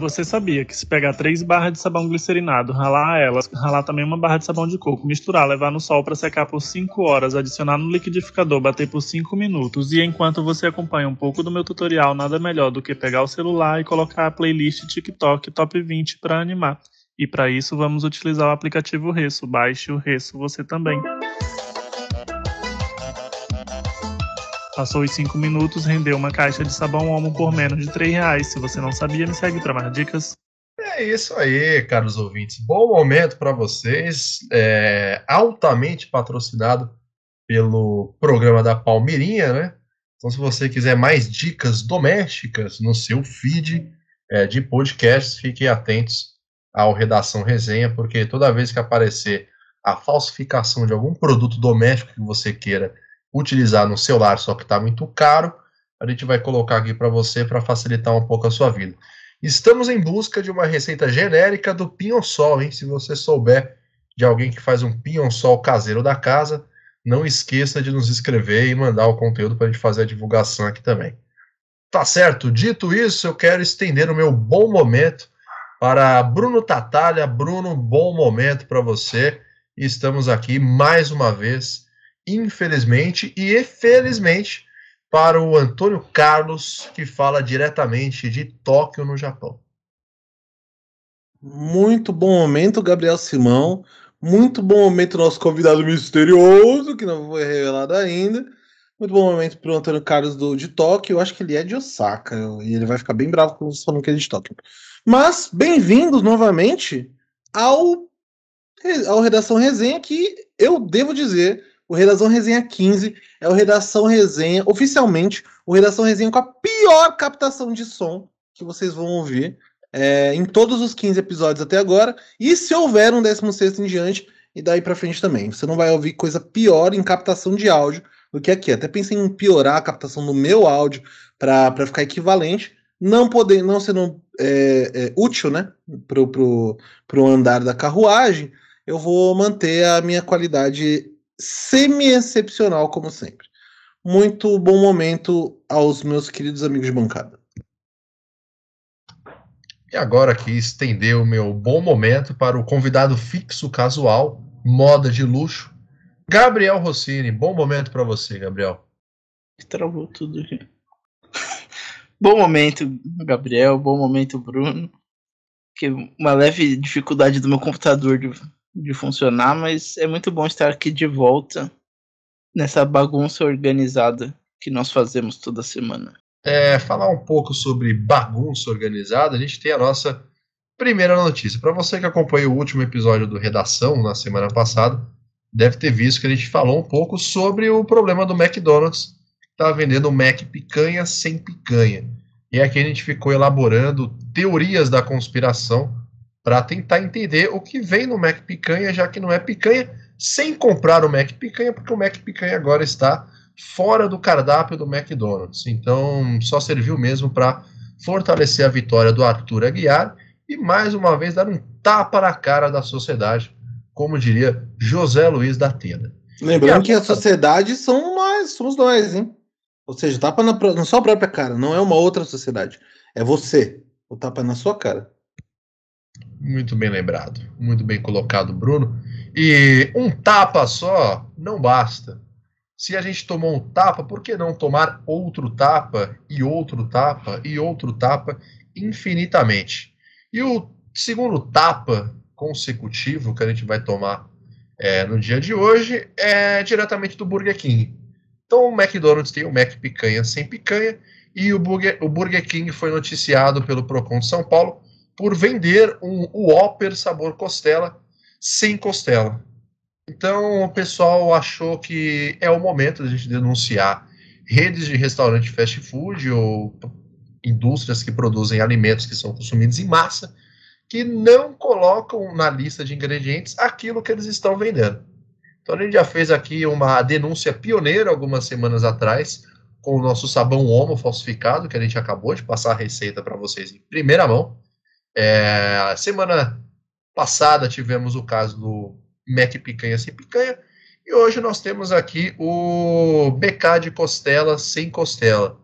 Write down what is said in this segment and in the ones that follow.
Você sabia que se pegar três barras de sabão glicerinado, ralar elas, ralar também uma barra de sabão de coco, misturar, levar no sol para secar por 5 horas, adicionar no liquidificador, bater por 5 minutos e enquanto você acompanha um pouco do meu tutorial, nada melhor do que pegar o celular e colocar a playlist TikTok Top 20 para animar. E para isso vamos utilizar o aplicativo Resso. Baixe o Resso você também. Passou os 5 minutos, rendeu uma caixa de sabão Omo por menos de 3 reais. Se você não sabia, me segue para mais dicas. É isso aí, caros ouvintes. Bom momento para vocês. É, altamente patrocinado pelo programa da Palmeirinha, né? Então, se você quiser mais dicas domésticas no seu feed é, de podcasts, fiquem atentos ao Redação Resenha, porque toda vez que aparecer a falsificação de algum produto doméstico que você queira utilizar no celular, só que está muito caro, a gente vai colocar aqui para você para facilitar um pouco a sua vida. Estamos em busca de uma receita genérica do pinhão-sol, hein? Se você souber de alguém que faz um pinhão-sol caseiro da casa, não esqueça de nos escrever e mandar o conteúdo para a gente fazer a divulgação aqui também. Tá certo? Dito isso, eu quero estender o meu bom momento para Bruno Tatalha. Bruno, bom momento para você. Estamos aqui mais uma vez infelizmente e felizmente para o Antônio Carlos, que fala diretamente de Tóquio, no Japão. Muito bom momento, Gabriel Simão. Muito bom momento, nosso convidado misterioso, que não foi revelado ainda. Muito bom momento para o Antônio Carlos do, de Tóquio. Eu acho que ele é de Osaka e ele vai ficar bem bravo quando você falando que é de Tóquio. Mas, bem-vindos novamente ao, ao Redação Resenha, que eu devo dizer o Redação Resenha 15 é o Redação Resenha, oficialmente, o Redação Resenha com a pior captação de som que vocês vão ouvir é, em todos os 15 episódios até agora. E se houver um 16 em diante, e daí para frente também. Você não vai ouvir coisa pior em captação de áudio do que aqui. Até pensei em piorar a captação do meu áudio para ficar equivalente, não poder, não sendo é, é, útil, né, pro, pro, pro andar da carruagem, eu vou manter a minha qualidade semi-excepcional, como sempre. Muito bom momento aos meus queridos amigos de bancada. E agora que estender o meu bom momento para o convidado fixo casual, moda de luxo, Gabriel Rossini. Bom momento para você, Gabriel. Travou tudo aqui. bom momento, Gabriel. Bom momento, Bruno. Que uma leve dificuldade do meu computador de de funcionar, mas é muito bom estar aqui de volta nessa bagunça organizada que nós fazemos toda semana. É, falar um pouco sobre bagunça organizada, a gente tem a nossa primeira notícia. Para você que acompanhou o último episódio do Redação na semana passada, deve ter visto que a gente falou um pouco sobre o problema do McDonald's, que estava vendendo Mac picanha sem picanha. E aqui a gente ficou elaborando teorias da conspiração para tentar entender o que vem no Mac Picanha, já que não é picanha, sem comprar o Mac Picanha, porque o Mac Picanha agora está fora do cardápio do McDonald's. Então, só serviu mesmo para fortalecer a vitória do Arthur Aguiar e mais uma vez dar um tapa na cara da sociedade, como diria José Luiz da Atena. Lembrando a... que a sociedade são nós, somos nós, hein? Ou seja, tapa na, na sua própria cara, não é uma outra sociedade. É você. O tapa na sua cara. Muito bem lembrado, muito bem colocado, Bruno. E um tapa só não basta. Se a gente tomou um tapa, por que não tomar outro tapa e outro tapa e outro tapa infinitamente? E o segundo tapa consecutivo que a gente vai tomar é, no dia de hoje é diretamente do Burger King. Então o McDonald's tem o Mac picanha sem picanha e o Burger, o Burger King foi noticiado pelo Procon de São Paulo por vender um Whopper sabor costela sem costela. Então o pessoal achou que é o momento de a gente denunciar redes de restaurante fast food ou indústrias que produzem alimentos que são consumidos em massa que não colocam na lista de ingredientes aquilo que eles estão vendendo. Então a gente já fez aqui uma denúncia pioneira algumas semanas atrás com o nosso sabão homo falsificado, que a gente acabou de passar a receita para vocês em primeira mão. É, semana passada tivemos o caso do Mac Picanha sem picanha. E hoje nós temos aqui o BK de costela sem costela.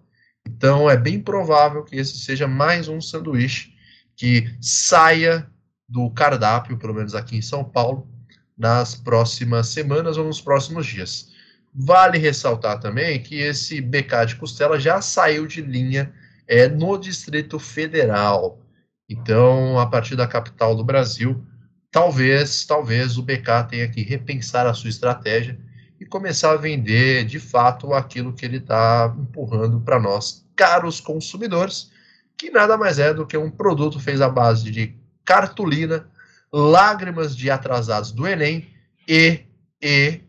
Então é bem provável que esse seja mais um sanduíche que saia do cardápio, pelo menos aqui em São Paulo, nas próximas semanas ou nos próximos dias. Vale ressaltar também que esse BK de costela já saiu de linha é, no Distrito Federal. Então, a partir da capital do Brasil, talvez, talvez o BK tenha que repensar a sua estratégia e começar a vender de fato aquilo que ele está empurrando para nós, caros consumidores, que nada mais é do que um produto feito à base de cartolina, lágrimas de atrasados do Enem e, e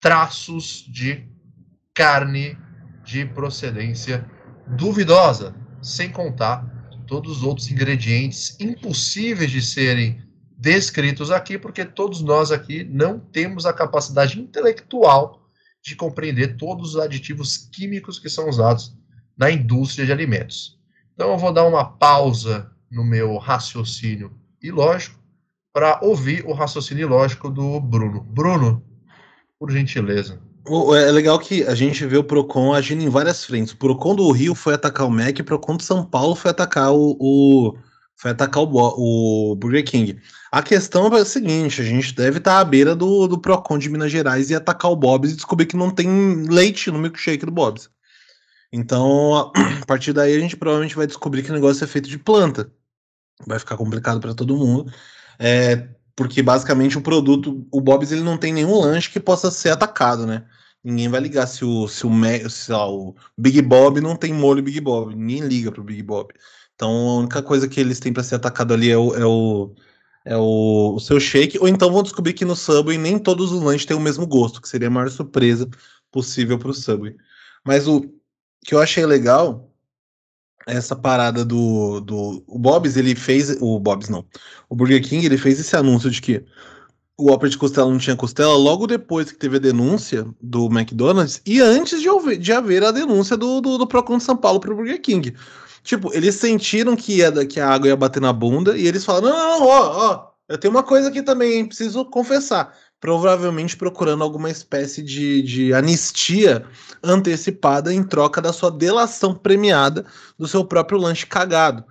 traços de carne de procedência duvidosa, sem contar todos os outros ingredientes impossíveis de serem descritos aqui, porque todos nós aqui não temos a capacidade intelectual de compreender todos os aditivos químicos que são usados na indústria de alimentos. Então eu vou dar uma pausa no meu raciocínio ilógico para ouvir o raciocínio ilógico do Bruno. Bruno, por gentileza. É legal que a gente vê o Procon agindo em várias frentes. O Procon do Rio foi atacar o Mac, o Procon de São Paulo foi atacar o, o foi atacar o, o, Burger King. A questão é a seguinte: a gente deve estar à beira do, do Procon de Minas Gerais e atacar o Bob's e descobrir que não tem leite no milkshake do Bob's. Então, a partir daí, a gente provavelmente vai descobrir que o negócio é feito de planta. Vai ficar complicado para todo mundo. É, porque basicamente o produto, o Bob's, ele não tem nenhum lanche que possa ser atacado, né? Ninguém vai ligar se o, se o, se, o Big Bob não tem molho Big Bob. Ninguém liga pro Big Bob. Então a única coisa que eles têm para ser atacado ali é o, é o, é o, o, seu shake. Ou então vão descobrir que no Subway nem todos os lanches têm o mesmo gosto, que seria a maior surpresa possível pro Subway. Mas o que eu achei legal essa parada do, do o Bob's, ele fez o Bob's não. O Burger King, ele fez esse anúncio de que o Whopper de costela não tinha costela logo depois que teve a denúncia do McDonald's e antes de haver, de haver a denúncia do, do, do Procon de São Paulo pro Burger King. Tipo, eles sentiram que, ia, que a água ia bater na bunda e eles falaram: não, não, ó, ó, eu tenho uma coisa aqui também, preciso confessar. Provavelmente procurando alguma espécie de, de anistia antecipada em troca da sua delação premiada do seu próprio lanche cagado.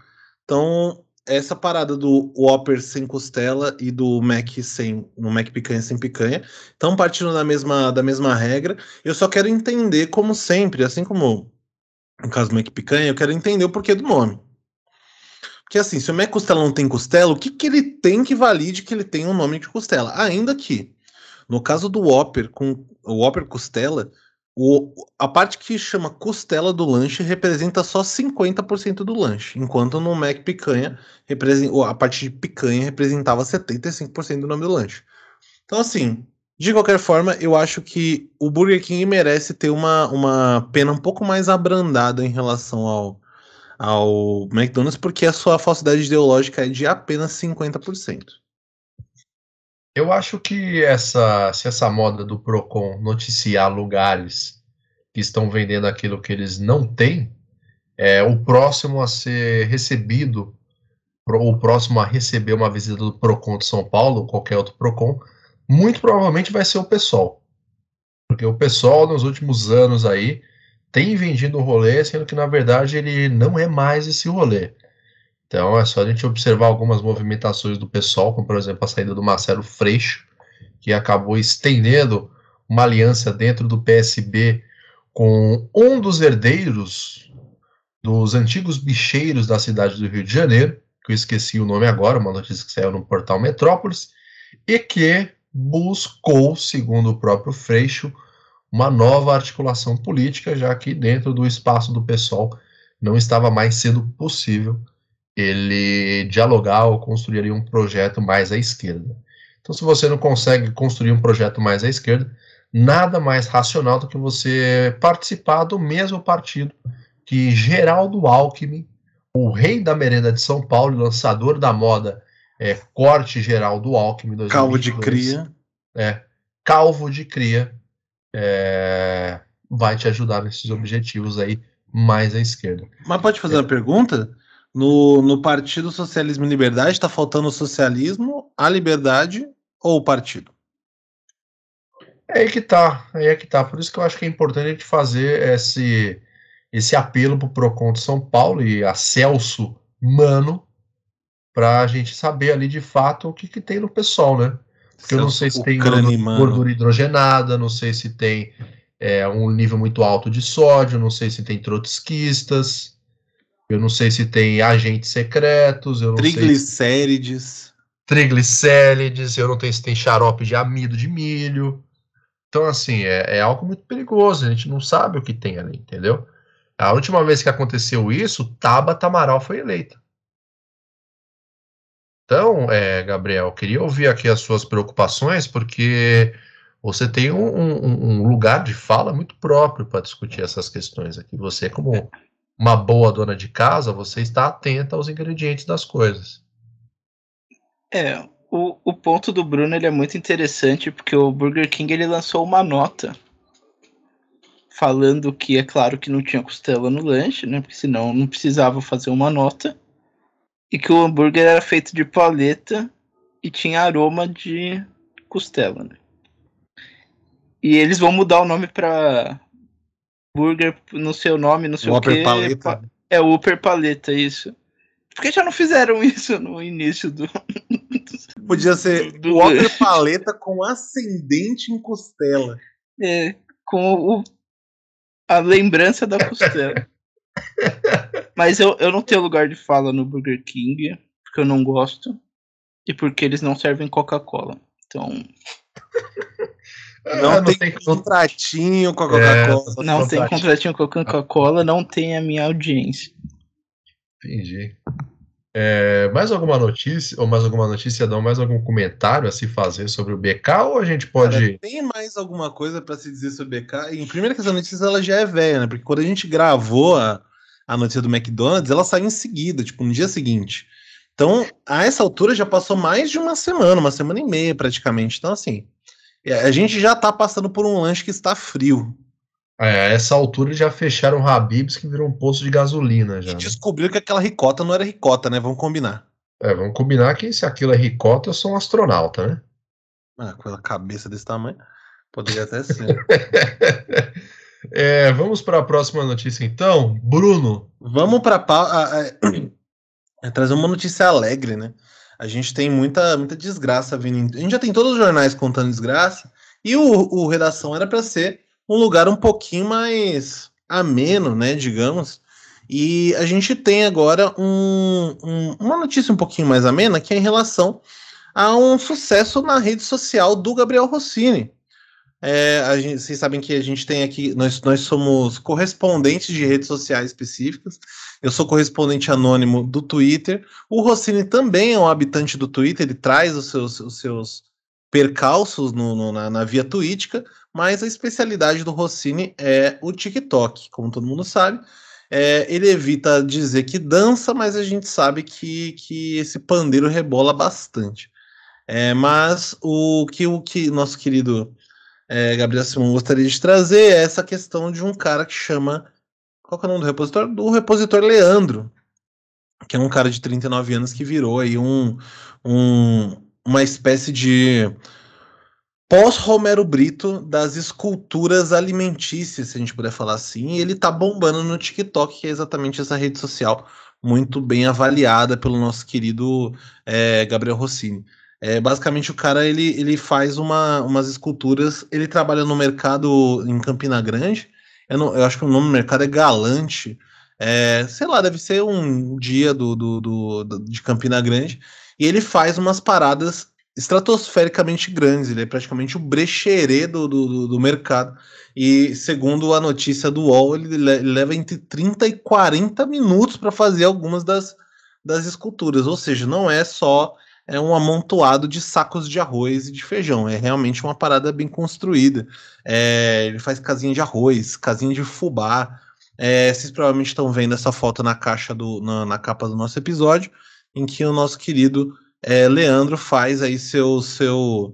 Então, essa parada do Whopper sem costela e do Mac sem no Mac picanha sem picanha estão partindo da mesma, da mesma regra. Eu só quero entender, como sempre, assim como no caso do Mac picanha, eu quero entender o porquê do nome. Porque assim, se o Mac costela não tem costela, o que, que ele tem que valide que ele tem um nome de costela? Ainda que, no caso do Whopper, com o Whopper costela, o, a parte que chama costela do lanche representa só 50% do lanche, enquanto no Mac picanha a parte de picanha representava 75% do nome do lanche. Então, assim, de qualquer forma, eu acho que o Burger King merece ter uma, uma pena um pouco mais abrandada em relação ao, ao McDonald's, porque a sua falsidade ideológica é de apenas 50%. Eu acho que essa, se essa moda do Procon noticiar lugares que estão vendendo aquilo que eles não têm, é o próximo a ser recebido, o próximo a receber uma visita do Procon de São Paulo, ou qualquer outro Procon, muito provavelmente vai ser o pessoal. Porque o pessoal nos últimos anos aí tem vendido o rolê, sendo que na verdade ele não é mais esse rolê. Então é só a gente observar algumas movimentações do pessoal, como por exemplo a saída do Marcelo Freixo, que acabou estendendo uma aliança dentro do PSB com um dos herdeiros dos antigos bicheiros da cidade do Rio de Janeiro, que eu esqueci o nome agora, uma notícia que saiu no portal Metrópolis, e que buscou, segundo o próprio Freixo, uma nova articulação política, já que dentro do espaço do PSOL não estava mais sendo possível ele dialogar ou construir um projeto mais à esquerda. Então, se você não consegue construir um projeto mais à esquerda, nada mais racional do que você participar do mesmo partido que Geraldo Alckmin, o rei da merenda de São Paulo, lançador da moda é, Corte Geraldo Alckmin. 2022, calvo de cria. É, calvo de cria. É, vai te ajudar nesses objetivos aí mais à esquerda. Mas pode fazer é. uma pergunta? No, no Partido Socialismo e Liberdade está faltando o socialismo, a liberdade ou o partido? É aí que tá, é aí que tá. Por isso que eu acho que é importante a gente fazer esse, esse apelo pro Procon de São Paulo e a Celso Mano para a gente saber ali de fato o que, que tem no pessoal, né? Porque eu não sei se tem gordura hidrogenada, não sei se tem é, um nível muito alto de sódio, não sei se tem trotskistas, eu não sei se tem agentes secretos, eu não triglicérides. sei. Triglicérides, eu não sei se tem xarope de amido de milho. Então, assim, é, é algo muito perigoso, a gente não sabe o que tem ali, entendeu? A última vez que aconteceu isso, Tabata Amaral foi eleita. Então, é, Gabriel, queria ouvir aqui as suas preocupações, porque você tem um, um, um lugar de fala muito próprio para discutir essas questões aqui. Você, como uma boa dona de casa, você está atenta aos ingredientes das coisas. É, o, o ponto do Bruno ele é muito interessante, porque o Burger King ele lançou uma nota falando que é claro que não tinha costela no lanche, né? Porque senão não precisava fazer uma nota e que o hambúrguer era feito de paleta e tinha aroma de costela, né? E eles vão mudar o nome para burger no seu nome, não sei o, o quê. Paleta. É o Upper Paleta, isso. Por que já não fizeram isso no início do. Podia ser do, do... Upper Paleta com ascendente em costela. É, com o, a lembrança da costela. Mas eu, eu não tenho lugar de fala no Burger King, porque eu não gosto. E porque eles não servem Coca-Cola. Então. Não, ah, não tem, tem contratinho com a Coca-Cola. É, não tem contratinho com a Coca-Cola, não tem a minha audiência. Entendi. É, mais alguma notícia, ou mais alguma notícia, não, mais algum comentário a se fazer sobre o BK, ou a gente pode. Cara, tem mais alguma coisa para se dizer sobre o BK? Em primeira que essa notícia ela já é velha, né? Porque quando a gente gravou a, a notícia do McDonald's, ela saiu em seguida, tipo, no dia seguinte. Então, a essa altura já passou mais de uma semana, uma semana e meia praticamente. Então, assim, é, a gente já tá passando por um lanche que está frio. É, a essa altura já fecharam o Habibs que virou um posto de gasolina já. E né? descobriram que aquela ricota não era ricota, né? Vamos combinar. É, vamos combinar que se aquilo é ricota, eu sou um astronauta, né? Ah, com a cabeça desse tamanho, poderia até ser. É, vamos para a próxima notícia, então. Bruno. Vamos para é, trazer uma notícia alegre, né? A gente tem muita, muita desgraça vindo. A gente já tem todos os jornais contando desgraça. E o, o Redação era para ser um lugar um pouquinho mais ameno, né? Digamos. E a gente tem agora um, um, uma notícia um pouquinho mais amena, que é em relação a um sucesso na rede social do Gabriel Rossini. É, gente, vocês sabem que a gente tem aqui, nós, nós somos correspondentes de redes sociais específicas. Eu sou correspondente anônimo do Twitter. O Rossini também é um habitante do Twitter, ele traz os seus, os seus percalços no, no, na, na via tuítica, mas a especialidade do Rossini é o TikTok, como todo mundo sabe. É, ele evita dizer que dança, mas a gente sabe que, que esse pandeiro rebola bastante. É, mas o que o que nosso querido é, Gabriel Simão gostaria de trazer é essa questão de um cara que chama. Qual é o nome do repositor? Do repositor Leandro, que é um cara de 39 anos que virou aí um, um uma espécie de pós-Romero Brito das esculturas alimentícias, se a gente puder falar assim, e ele tá bombando no TikTok, que é exatamente essa rede social muito bem avaliada pelo nosso querido é, Gabriel Rossini. É, basicamente, o cara ele, ele faz uma, umas esculturas. Ele trabalha no mercado em Campina Grande. Eu, não, eu acho que o nome do mercado é Galante. É, sei lá, deve ser um dia do, do, do, do, de Campina Grande. E ele faz umas paradas estratosfericamente grandes. Ele é praticamente o brecherê do, do, do mercado. E segundo a notícia do UOL, ele, ele leva entre 30 e 40 minutos para fazer algumas das, das esculturas. Ou seja, não é só é um amontoado de sacos de arroz e de feijão. É realmente uma parada bem construída. É, ele faz casinha de arroz, casinha de fubá. É, vocês provavelmente estão vendo essa foto na caixa do, na, na, capa do nosso episódio, em que o nosso querido é, Leandro faz aí seu seu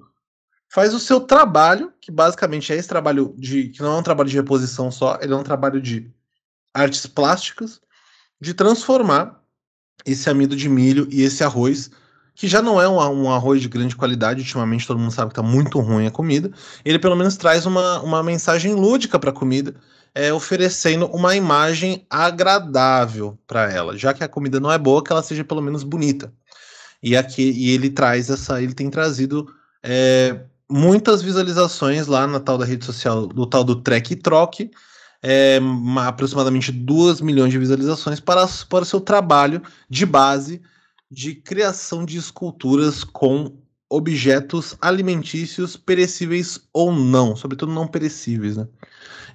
faz o seu trabalho, que basicamente é esse trabalho de que não é um trabalho de reposição só, ele é um trabalho de artes plásticas, de transformar esse amido de milho e esse arroz que já não é um, um, arroz de grande qualidade, ultimamente todo mundo sabe que está muito ruim a comida, ele pelo menos traz uma, uma mensagem lúdica para a comida, é, oferecendo uma imagem agradável para ela, já que a comida não é boa, que ela seja pelo menos bonita. E aqui e ele traz essa, ele tem trazido é, muitas visualizações lá na tal da rede social, do tal do Trek e Troque, é, aproximadamente 2 milhões de visualizações para, para o seu trabalho de base de criação de esculturas com objetos alimentícios perecíveis ou não, sobretudo não perecíveis, né?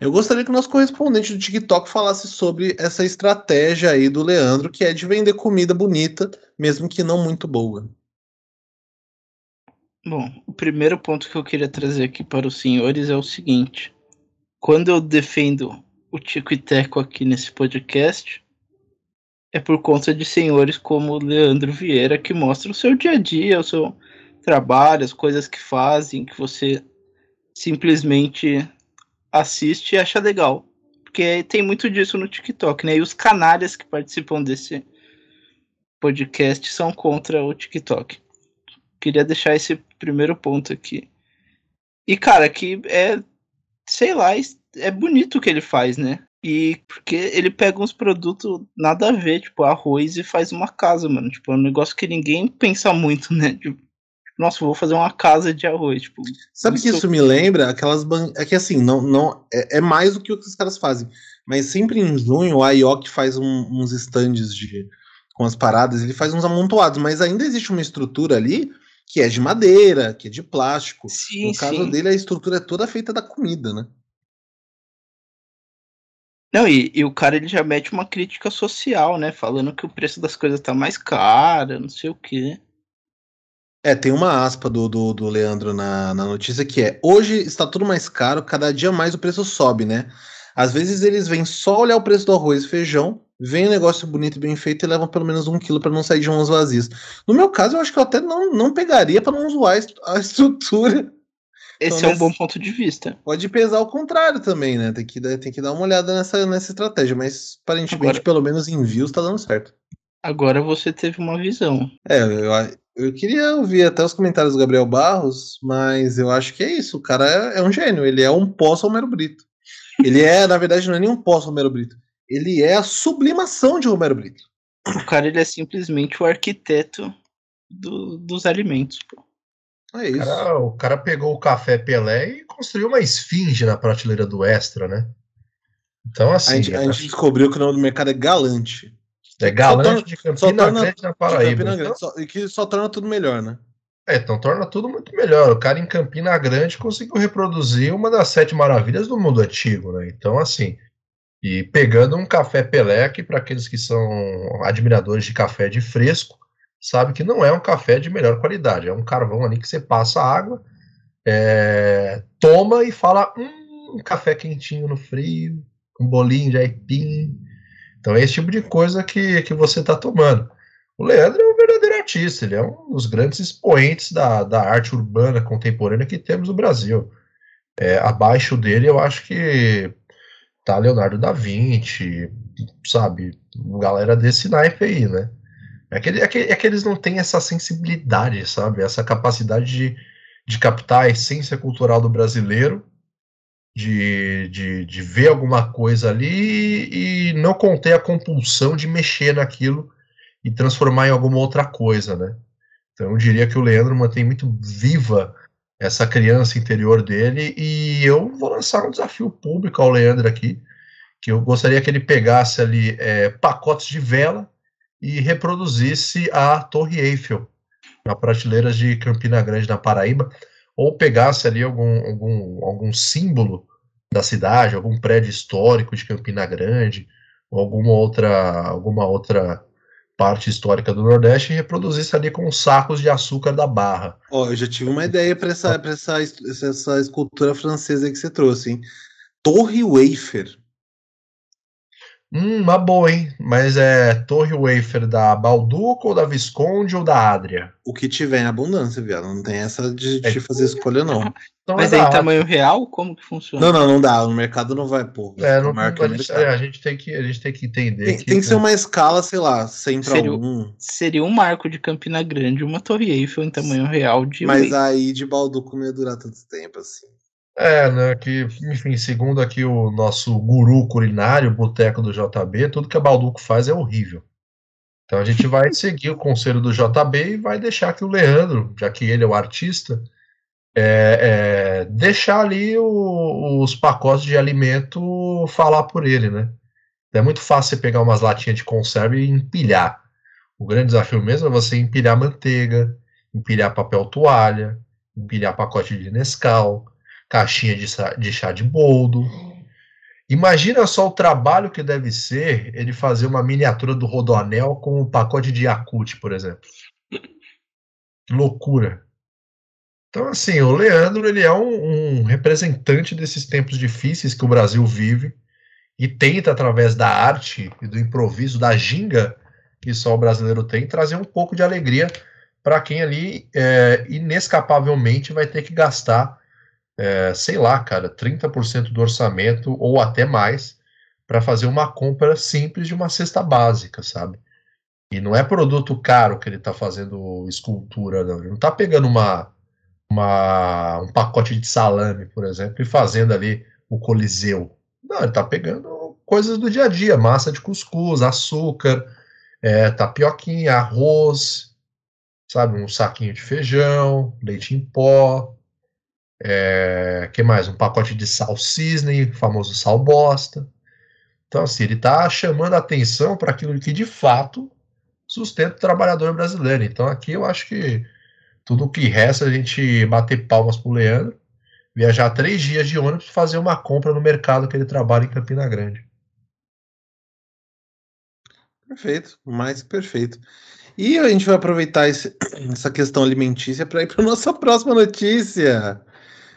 Eu gostaria que o nosso correspondente do TikTok falasse sobre essa estratégia aí do Leandro, que é de vender comida bonita, mesmo que não muito boa. Bom, o primeiro ponto que eu queria trazer aqui para os senhores é o seguinte: quando eu defendo o Tico e Teco aqui nesse podcast, é por conta de senhores como Leandro Vieira que mostra o seu dia a dia, o seu trabalho, as coisas que fazem, que você simplesmente assiste e acha legal. Porque tem muito disso no TikTok, né? E os canalhas que participam desse podcast são contra o TikTok. Queria deixar esse primeiro ponto aqui. E, cara, que é, sei lá, é bonito o que ele faz, né? E porque ele pega uns produtos nada a ver, tipo arroz, e faz uma casa, mano. Tipo, é um negócio que ninguém pensa muito, né? Tipo, nossa, vou fazer uma casa de arroz. Tipo, Sabe isso... que isso me lembra? Aquelas ban... É que assim, não, não é, é, mais do que o que os caras fazem. Mas sempre em junho, a IOC faz um, uns stands de, com as paradas, ele faz uns amontoados, mas ainda existe uma estrutura ali que é de madeira, que é de plástico. Sim, no caso sim. dele, a estrutura é toda feita da comida, né? Não, e, e, o cara ele já mete uma crítica social, né? Falando que o preço das coisas tá mais caro, não sei o quê. É, tem uma aspa do, do, do Leandro na, na notícia que é: hoje está tudo mais caro, cada dia mais o preço sobe, né? Às vezes eles vêm só olhar o preço do arroz e feijão, vem um negócio bonito e bem feito e levam pelo menos um quilo para não sair de mãos vazias. No meu caso, eu acho que eu até não, não pegaria para não zoar a estrutura esse então, é um bom ponto de vista. Pode pesar o contrário também, né? Tem que, tem que dar uma olhada nessa, nessa estratégia, mas aparentemente, Agora... pelo menos em views, tá dando certo. Agora você teve uma visão. É, eu, eu queria ouvir até os comentários do Gabriel Barros, mas eu acho que é isso. O cara é, é um gênio, ele é um pós-Romero Brito. Ele é, na verdade, não é nem um pós-Romero Brito. Ele é a sublimação de Romero Brito. O cara ele é simplesmente o arquiteto do, dos alimentos. Pô. É isso. O cara, o cara pegou o café Pelé e construiu uma esfinge na prateleira do Extra, né? Então, assim. A gente, a gente descobriu que o nome do mercado é Galante. É Galante torna, de Campina Grande na Paraíba. Grande, então... só, e que só torna tudo melhor, né? É, então torna tudo muito melhor. O cara em Campina Grande conseguiu reproduzir uma das sete maravilhas do mundo antigo, né? Então, assim. E pegando um café Pelé, que para aqueles que são admiradores de café de fresco, sabe que não é um café de melhor qualidade. É um carvão ali que você passa água, é, toma e fala: hum, um café quentinho no frio, um bolinho de aipim. Então é esse tipo de coisa que, que você está tomando. O Leandro é um verdadeiro artista, ele é um dos grandes expoentes da, da arte urbana contemporânea que temos no Brasil. É, abaixo dele, eu acho que tá Leonardo da Vinci, sabe? Galera desse naipe aí, né? É que, é, que, é que eles não têm essa sensibilidade, sabe? Essa capacidade de, de captar a essência cultural do brasileiro, de, de, de ver alguma coisa ali e não conter a compulsão de mexer naquilo e transformar em alguma outra coisa, né? Então eu diria que o Leandro mantém muito viva essa criança interior dele e eu vou lançar um desafio público ao Leandro aqui, que eu gostaria que ele pegasse ali é, pacotes de vela e reproduzisse a Torre Eiffel na prateleira de Campina Grande, na Paraíba, ou pegasse ali algum, algum, algum símbolo da cidade, algum prédio histórico de Campina Grande, ou alguma outra, alguma outra parte histórica do Nordeste e reproduzisse ali com sacos de açúcar da Barra. Ó, oh, eu já tive uma ideia para essa, essa, essa escultura francesa que você trouxe, hein? Torre Wafer. Hum, uma boa, hein? Mas é torre wafer da Balduco ou da Visconde ou da Adria? O que tiver em abundância, viado. Não tem essa de, de É. fazer escolha, não. Então Mas é é tamanho real? Como que funciona? Não, não, não dá. O mercado não vai, pô. vai É, não, que a, gente, mercado. é, a gente tem que, a gente tem que entender. Tem, tem que ser uma escala, sei lá, 100 para Seria 1. Seria um marco de Campina Grande, uma torre Eiffel em tamanho real de Mas wafer. aí de Balduco não ia durar tanto tempo assim. É, né? Que, enfim, segundo aqui o nosso guru culinário, Boteco do JB, tudo que a Balduco faz é horrível. Então a gente vai seguir o conselho do JB e vai deixar que o Leandro, já que ele é o artista, é, é, deixar ali o- os pacotes de alimento falar por ele, né? É muito fácil você pegar umas latinhas de conserva e empilhar. O grande desafio mesmo é você empilhar manteiga, empilhar papel toalha, empilhar pacote de Nescau, caixinha de, de chá de boldo. Imagina só o trabalho que deve ser ele fazer uma miniatura do Rodoanel com um pacote de Yakult, por exemplo. Loucura. Então, assim, o Leandro ele é um, um representante desses tempos difíceis que o Brasil vive e tenta, através da arte e do improviso, da ginga que só o brasileiro tem, trazer um pouco de alegria para quem ali é, inescapavelmente vai ter que gastar, é, sei lá, cara, 30% do orçamento ou até mais para fazer uma compra simples de uma cesta básica, sabe? E não é produto caro que ele está fazendo escultura, não. Ele não está pegando uma, uma, um pacote de salame, por exemplo, e fazendo ali o coliseu. Não, ele está pegando coisas do dia a dia, massa de cuscuz, açúcar, é, tapioquinha, arroz, sabe, um saquinho de feijão, leite em pó, é, que mais? Um pacote de sal cisne, famoso sal bosta. Então, assim, ele está chamando a atenção para aquilo que de fato sustenta o trabalhador brasileiro. Então, aqui eu acho que tudo o que resta é a gente bater palmas pro Leandro, viajar três dias de ônibus fazer uma compra no mercado que ele trabalha em Campina Grande. Perfeito, mais perfeito. E a gente vai aproveitar esse- essa questão alimentícia para ir para nossa próxima notícia,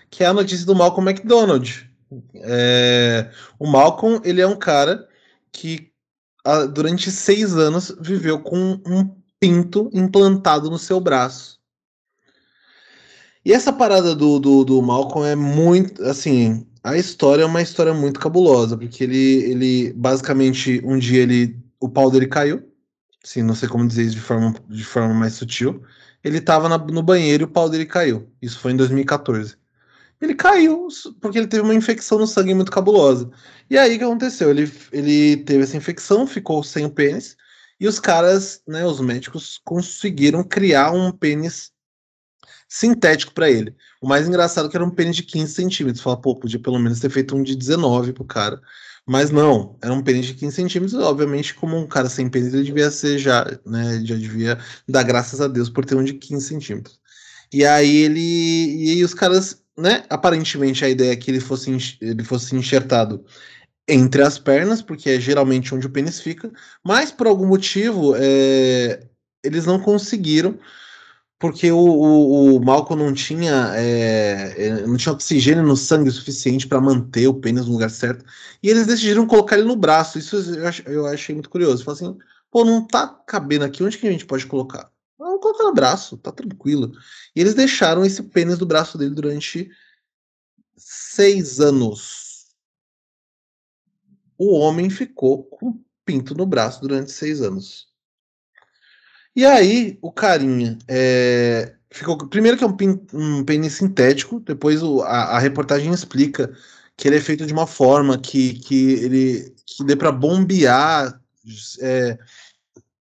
que é a notícia do Malcolm McDonald. É, o Malcolm, ele é um cara que ah, durante seis anos viveu com um pinto implantado no seu braço. E essa parada do, do, do Malcolm é muito, assim, a história é uma história muito cabulosa, porque ele, ele basicamente, um dia ele, o pau dele caiu, sim, não sei como dizer isso de forma, de forma mais sutil, ele tava na- no banheiro e o pau dele caiu, isso foi em 2014. Ele caiu porque ele teve uma infecção no sangue muito cabulosa. E aí o que aconteceu? Ele, ele teve essa infecção, ficou sem o pênis, e os caras, né, os médicos, conseguiram criar um pênis sintético para ele. O mais engraçado é que era um pênis de 15 centímetros. Fala, pô, podia pelo menos ter feito um de 19 pro cara. Mas não, era um pênis de 15 centímetros. Obviamente, como um cara sem pênis, ele devia ser já, né? Já devia dar graças a Deus por ter um de 15 centímetros. E aí ele. E aí os caras, né? Aparentemente a ideia é que ele fosse, ele fosse enxertado entre as pernas, porque é geralmente onde o pênis fica, mas por algum motivo é, eles não conseguiram porque o, o, o não tinha, é, é, não tinha oxigênio no sangue suficiente para manter o pênis no lugar certo. E eles decidiram colocar ele no braço. Isso eu, ach- eu achei muito curioso. Falei assim, pô, não tá cabendo aqui, onde que a gente pode colocar? Colocar no braço, tá tranquilo. E eles deixaram esse pênis do braço dele durante seis anos. O homem ficou com pinto no braço durante seis anos. E aí, o carinha é, ficou. Primeiro que é um, pin- um pênis sintético, depois o- a, a reportagem explica que ele é feito de uma forma que, que ele que dê para bombear é,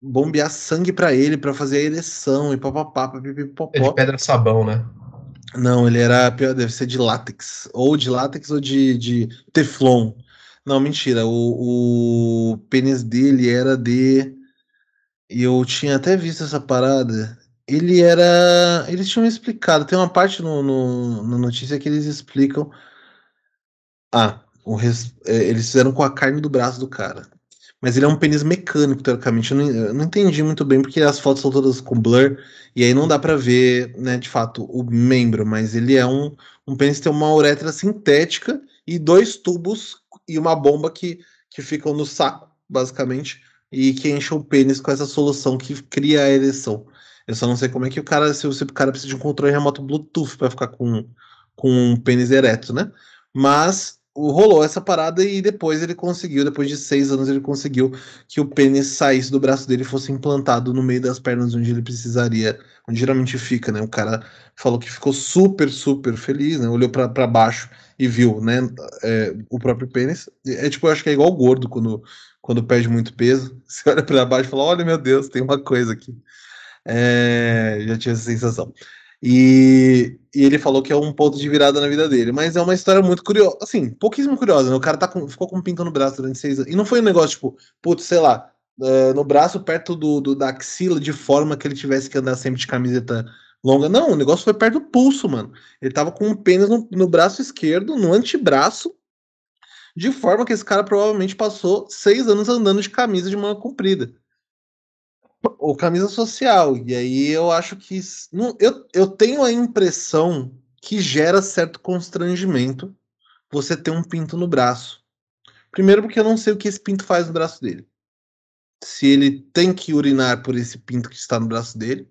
bombear sangue para ele, para fazer a ereção e papapá, É de pedra sabão, né? Não, ele era, pior, deve ser de látex, ou de látex ou de, de teflon. Não, mentira, o, o pênis dele era de. E eu tinha até visto essa parada. Ele era. Eles tinham explicado. Tem uma parte no, no- na notícia que eles explicam. Ah, res- é, eles fizeram com a carne do braço do cara. Mas ele é um pênis mecânico, teoricamente. Eu não, eu não entendi muito bem, porque as fotos são todas com blur. E aí não dá pra ver, né, de fato, o membro. Mas ele é um, um pênis que tem uma uretra sintética e dois tubos e uma bomba que, que ficam no saco basicamente, e que enche o pênis com essa solução que cria a ereção. Eu só não sei como é que o cara, se o cara precisa de um controle remoto Bluetooth para ficar com, com um pênis ereto, né? Mas rolou essa parada e depois ele conseguiu, depois de seis anos, ele conseguiu que o pênis saísse do braço dele e fosse implantado no meio das pernas onde ele precisaria, onde geralmente fica, né? O cara falou que ficou super, super feliz, né? Olhou para baixo e viu, né? É, o próprio pênis. É tipo, eu acho que é igual o gordo quando, quando perde muito peso. Você olha para baixo e fala: olha, meu Deus, tem uma coisa aqui. É, já tinha essa sensação. E, e, ele falou que é um ponto de virada na vida dele. Mas é uma história muito curiosa, assim, pouquíssimo curiosa, né? O cara tá com, ficou com um pinto no braço durante seis anos. E não foi um negócio, tipo, putz, sei lá, é, no braço perto do, do, da axila, de forma que ele tivesse que andar sempre de camiseta longa. Não, o negócio foi perto do pulso, mano. Ele tava com um pênis no, no braço esquerdo, no antebraço, de forma que esse cara provavelmente passou seis anos andando de camisa de manga comprida ou camisa social. E aí eu acho que. Não, eu, eu tenho a impressão que gera certo constrangimento você ter um pinto no braço. Primeiro, porque eu não sei o que esse pinto faz no braço dele. Se ele tem que urinar por esse pinto que está no braço dele,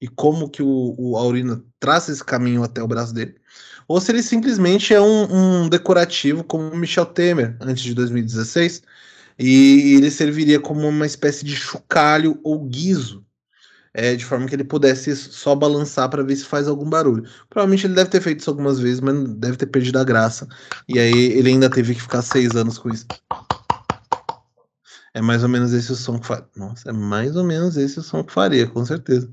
e como que o, o a urina traça esse caminho até o braço dele, ou se ele simplesmente é um, um decorativo como o Michel Temer, antes de 2016, e ele serviria como uma espécie de chocalho ou guiso, é, de forma que ele pudesse só balançar para ver se faz algum barulho. Provavelmente ele deve ter feito isso algumas vezes, mas deve ter perdido a graça. E aí ele ainda teve que ficar seis anos com isso. É mais ou menos esse o som que faria. Nossa, é mais ou menos esse o som que faria, com certeza.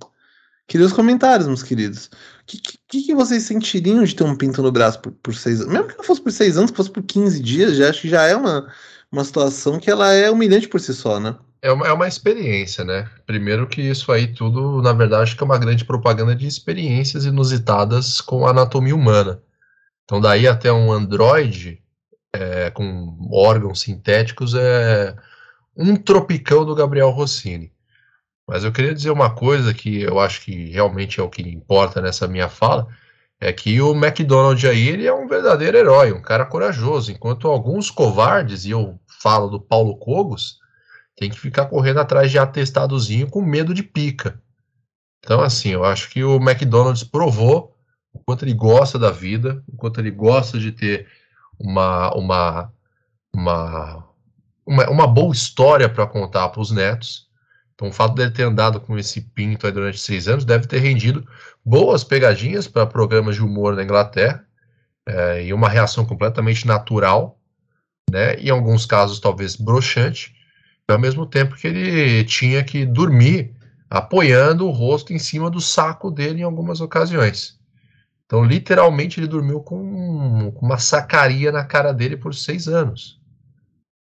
Queria os comentários, meus queridos. O que, que, que, vocês sentiriam de ter um pinto no braço por, por seis anos? Mesmo que não fosse por seis anos, que fosse por 15 dias, já acho que já é uma, uma situação que ela é humilhante por si só, né? É uma, é uma experiência, né? Primeiro que isso aí tudo, na verdade, que é uma grande propaganda de experiências inusitadas com a anatomia humana. Então daí até um androide é, com órgãos sintéticos é um tropicão do Gabriel Rossini. Mas eu queria dizer uma coisa que eu acho que realmente é o que importa nessa minha fala, é que o McDonald aí ele é um verdadeiro herói, um cara corajoso, enquanto alguns covardes, e eu falo do Paulo Cogos, tem que ficar correndo atrás de atestadozinho com medo de pica. Então, assim, eu acho que o McDonald's provou o quanto ele gosta da vida, o quanto ele gosta de ter uma, uma, uma, uma, uma boa história para contar para os netos. Então, o fato dele ter andado com esse pinto durante seis anos deve ter rendido boas pegadinhas para programas de humor na Inglaterra é, e uma reação completamente natural, né? Em alguns casos talvez broxante, ao mesmo tempo que ele tinha que dormir apoiando o rosto em cima do saco dele em algumas ocasiões. Então, literalmente, ele dormiu com, com uma sacaria na cara dele por seis anos.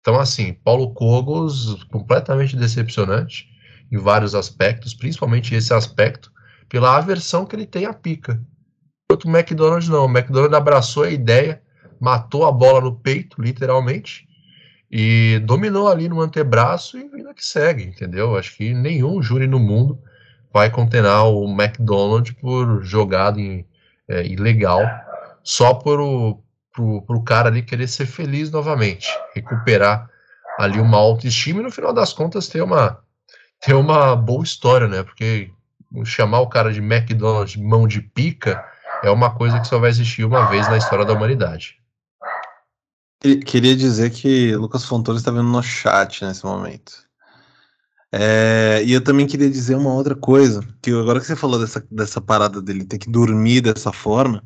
Então, assim, Paulo Cogos, completamente decepcionante em vários aspectos, principalmente esse aspecto pela aversão que ele tem à pica. Enquanto o McDonald's não. O McDonald's abraçou a ideia, matou a bola no peito, literalmente, e dominou ali no antebraço e ainda que segue, entendeu? Acho que nenhum júri no mundo vai condenar o McDonald's por jogada é, ilegal, só por o, pro, pro cara ali querer ser feliz novamente, recuperar ali uma autoestima e no final das contas ter uma ter uma boa história, né? Porque chamar o cara de McDonald's mão de pica é uma coisa que só vai existir uma vez na história da humanidade. Queria dizer que Lucas Fontoura está vendo no chat nesse momento. É, e eu também queria dizer uma outra coisa, que agora que você falou dessa, dessa parada dele ter que dormir dessa forma,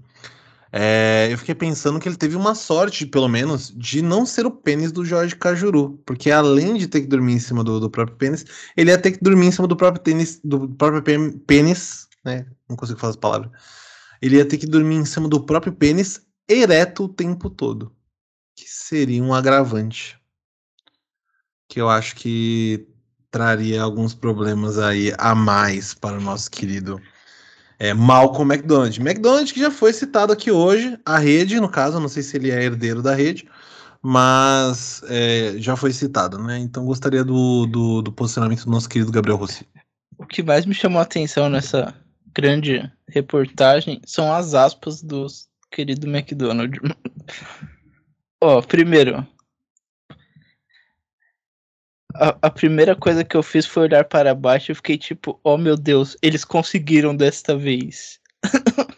é, eu fiquei pensando que ele teve uma sorte, pelo menos, de não ser o pênis do Jorge Cajuru. Porque além de ter que dormir em cima do, do próprio pênis, ele ia ter que dormir em cima do próprio tênis, do próprio pênis, né? Não consigo falar as palavras. Ele ia ter que dormir em cima do próprio pênis ereto o tempo todo. Que seria um agravante. Que eu acho que traria alguns problemas aí a mais para o nosso querido é, Malcolm McDonald. McDonald que já foi citado aqui hoje, a rede, no caso, não sei se ele é herdeiro da rede, mas é, já foi citado, né? Então gostaria do, do, do, posicionamento do nosso querido Gabriel Rossi. O que mais me chamou a atenção nessa grande reportagem são as aspas do querido McDonald. Ó, primeiro, a, a, primeira coisa que eu fiz foi olhar para baixo e fiquei tipo, oh meu Deus, eles conseguiram desta vez.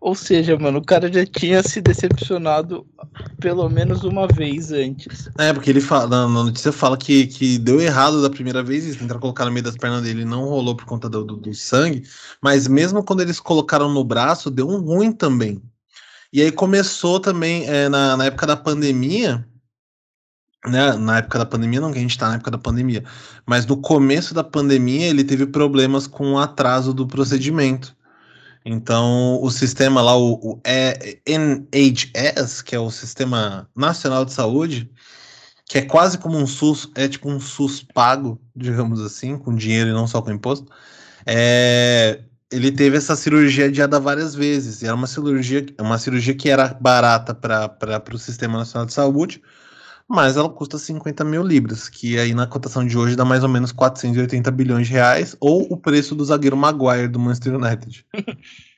Ou seja, mano, o cara já tinha se decepcionado pelo menos uma vez antes. É, porque ele fala, na, notícia fala que, que deu errado da primeira vez, eles tentaram colocar no meio das pernas dele não rolou por conta do, do, do sangue, mas mesmo quando eles colocaram no braço, deu um ruim também. E aí começou também, é, na, na época da pandemia, né, na época da pandemia, não que a gente está na época da pandemia, mas no começo da pandemia ele teve problemas com o atraso do procedimento. Então, o sistema lá, o, o NHS, que é o Sistema Nacional de Saúde, que é quase como um SUS, é tipo um SUS pago, digamos assim, com dinheiro e não só com imposto, é, ele teve essa cirurgia adiada várias vezes. E era uma cirurgia, uma cirurgia que era barata para o Sistema Nacional de Saúde, mas ela custa 50 mil libras, que aí na cotação de hoje dá mais ou menos 480 bilhões de reais, ou o preço do zagueiro Maguire do Manchester United.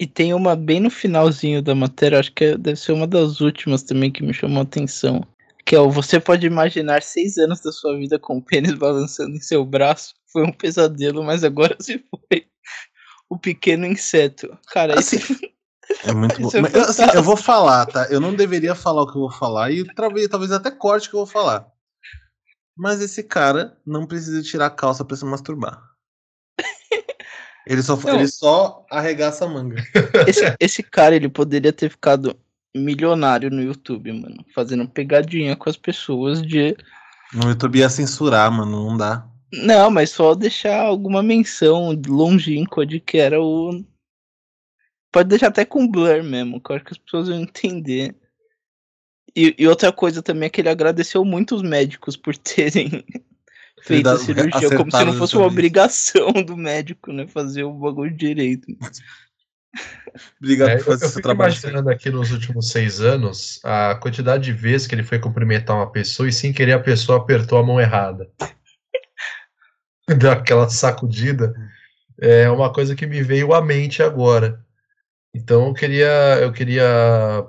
E tem uma bem no finalzinho da matéria, acho que deve ser uma das últimas também que me chamou a atenção. Que é o você pode imaginar seis anos da sua vida com o pênis balançando em seu braço. Foi um pesadelo, mas agora se foi. O pequeno inseto. Cara, assim, isso... É muito bom. É assim, eu vou falar, tá? Eu não deveria falar o que eu vou falar e talvez, talvez até corte o que eu vou falar. Mas esse cara não precisa tirar a calça para se masturbar. Ele só, ele só arregaça a manga. Esse, esse cara, ele poderia ter ficado milionário no YouTube, mano. Fazendo pegadinha com as pessoas de. No YouTube ia censurar, mano. Não dá. Não, mas só deixar alguma menção longínqua de que era o Pode deixar até com blur mesmo, que eu acho que as pessoas vão entender. E, e outra coisa também é que ele agradeceu muito os médicos por terem feito a cirurgia, como se não fosse uma obrigação do médico, né? Fazer o bagulho direito. Obrigado é, por fazer eu, eu fico imaginando aqui nos últimos seis anos a quantidade de vezes que ele foi cumprimentar uma pessoa e sem querer a pessoa apertou a mão errada. Deu aquela sacudida. É uma coisa que me veio à mente agora. Então eu queria, eu queria,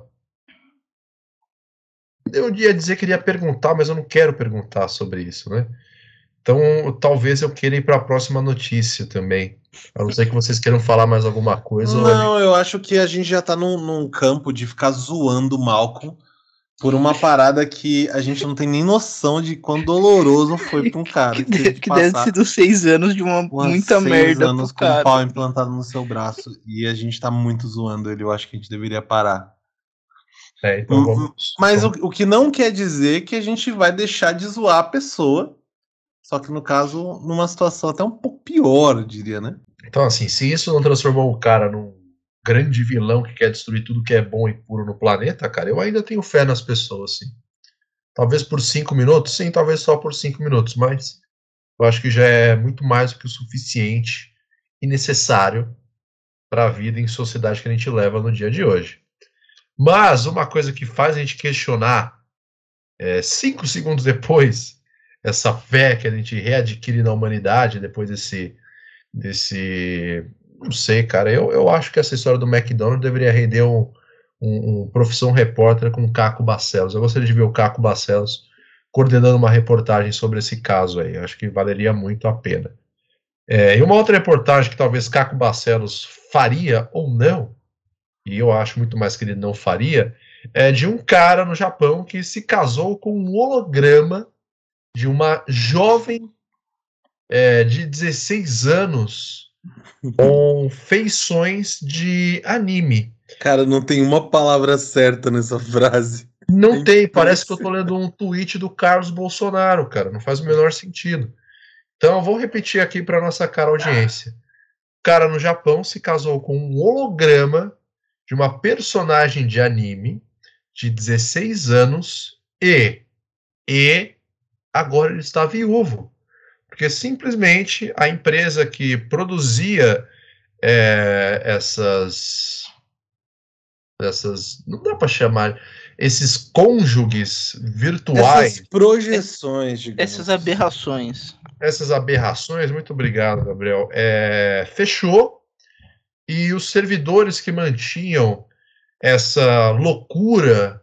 eu ia dizer que queria perguntar, mas eu não quero perguntar sobre isso, né? Então talvez eu queira ir para a próxima notícia também. A não ser que vocês queiram falar mais alguma coisa. Não, eu acho que a gente já está num, num campo de ficar zoando o Malcolm por uma parada que a gente não tem nem noção de quão doloroso foi para um cara. que, deve, que deve ter sido seis anos de uma muita merda. anos com um pau implantado no seu braço e a gente tá muito zoando ele. Eu acho que a gente deveria parar. É, então vamos. Mas o, o que não quer dizer que a gente vai deixar de zoar a pessoa. Só que no caso, numa situação até um pouco pior, eu diria, né? Então, assim, se isso não transformou o cara num grande vilão que quer destruir tudo que é bom e puro no planeta, cara, eu ainda tenho fé nas pessoas, sim. Talvez por cinco minutos, sim, talvez só por cinco minutos, mas eu acho que já é muito mais do que o suficiente e necessário para a vida em sociedade que a gente leva no dia de hoje. Mas uma coisa que faz a gente questionar é, cinco segundos depois essa fé que a gente readquire na humanidade depois desse desse não sei, cara. Eu, eu acho que essa história do McDonald's deveria render um, um, um profissão repórter com o Caco Barcelos. Eu gostaria de ver o Caco Barcelos coordenando uma reportagem sobre esse caso aí. Eu acho que valeria muito a pena. É, e uma outra reportagem que talvez Caco Barcelos faria ou não, e eu acho muito mais que ele não faria, é de um cara no Japão que se casou com um holograma de uma jovem é, de 16 anos com feições de anime. Cara, não tem uma palavra certa nessa frase. Não é tem, parece que eu tô lendo um tweet do Carlos Bolsonaro, cara, não faz o menor sentido. Então eu vou repetir aqui para nossa cara audiência. O cara no Japão se casou com um holograma de uma personagem de anime de 16 anos e e agora ele está viúvo porque simplesmente a empresa que produzia é, essas essas não dá para chamar esses cônjuges virtuais. Essas projeções digamos. essas aberrações. Essas aberrações muito obrigado Gabriel. É, fechou e os servidores que mantinham essa loucura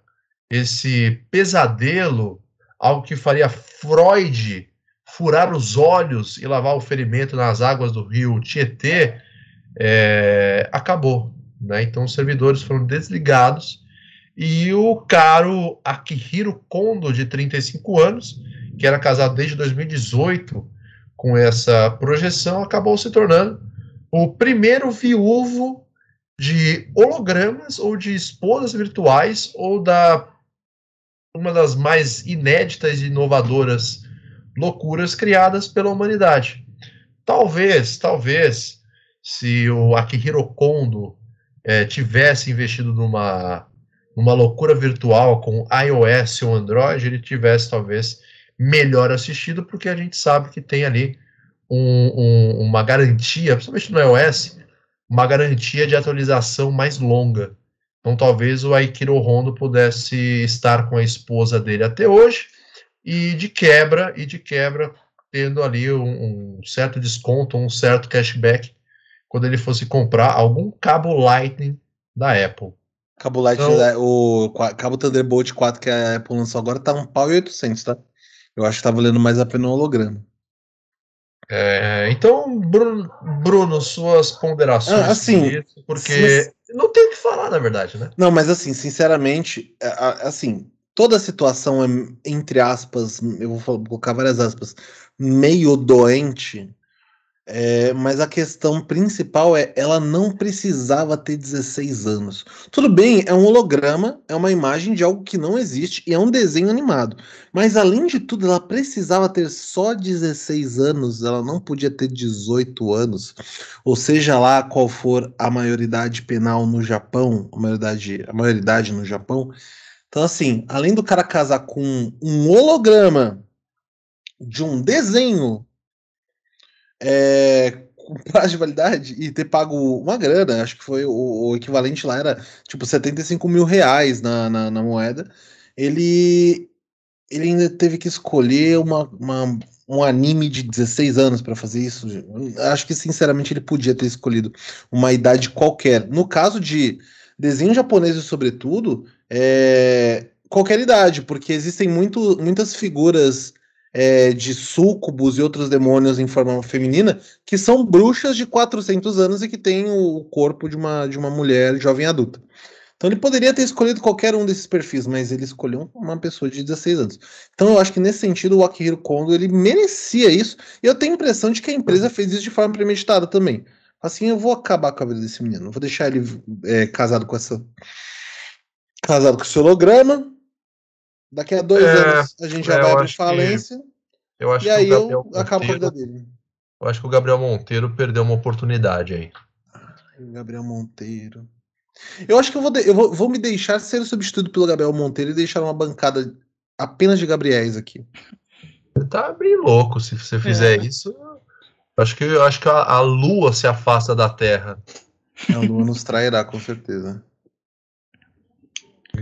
esse pesadelo algo que faria Freud furar os olhos e lavar o ferimento nas águas do rio Tietê, é, acabou. Né? Então os servidores foram desligados e o caro Akihiro Kondo, de 35 anos, que era casado desde 2018 com essa projeção, acabou se tornando o primeiro viúvo de hologramas ou de esposas virtuais ou da uma das mais inéditas e inovadoras loucuras criadas pela humanidade. Talvez, talvez, se o Akihiro Kondo é, tivesse investido numa, numa loucura virtual com iOS ou Android, ele tivesse talvez melhor assistido, porque a gente sabe que tem ali um, um, uma garantia, principalmente no iOS, uma garantia de atualização mais longa. Então talvez o Aikiro Hondo pudesse estar com a esposa dele até hoje e de quebra e de quebra tendo ali um, um certo desconto, um certo cashback quando ele fosse comprar algum cabo Lightning da Apple. Cabo Lightning, então, o cabo Thunderbolt 4 que a Apple lançou agora tá um pau e 800, tá? Eu acho que tá valendo mais a pena o holograma. É, então, Bruno, Bruno, suas ponderações ah, assim, isso, porque não tem o que falar, na verdade, né? Não, mas assim, sinceramente, é, assim, toda a situação é, entre aspas, eu vou colocar várias aspas, meio doente, é, mas a questão principal é ela não precisava ter 16 anos. Tudo bem, é um holograma, é uma imagem de algo que não existe e é um desenho animado. Mas além de tudo, ela precisava ter só 16 anos, ela não podia ter 18 anos. Ou seja lá qual for a maioridade penal no Japão, a maioridade, a maioridade no Japão. Então, assim, além do cara casar com um holograma de um desenho é, com prazo de validade e ter pago uma grana, acho que foi o, o equivalente lá era tipo 75 mil reais na, na, na, moeda. Ele, ele ainda teve que escolher uma, uma um anime de 16 anos para fazer isso. Acho que sinceramente ele podia ter escolhido uma idade qualquer. No caso de desenho japonês, sobretudo, é qualquer idade, porque existem muito, muitas figuras é, de súcubos e outros demônios em forma feminina que são bruxas de 400 anos e que têm o corpo de uma, de uma mulher jovem adulta. Então ele poderia ter escolhido qualquer um desses perfis, mas ele escolheu uma pessoa de 16 anos. Então eu acho que nesse sentido o Akihiro Kondo ele merecia isso, e eu tenho a impressão de que a empresa fez isso de forma premeditada também. Assim eu vou acabar com a vida desse menino, vou deixar ele é, casado com essa casado com esse holograma, Daqui a dois é, anos a gente já é, vai para falência. eu acho e aí eu acabo com a vida dele. Eu acho que o Gabriel Monteiro perdeu uma oportunidade aí. Ai, Gabriel Monteiro. Eu acho que eu vou, eu vou, vou me deixar ser substituído pelo Gabriel Monteiro e deixar uma bancada apenas de Gabriéis aqui. Você tá bem louco se você fizer é. isso. Eu acho que, acho que a, a lua se afasta da Terra. A lua nos trairá, com certeza.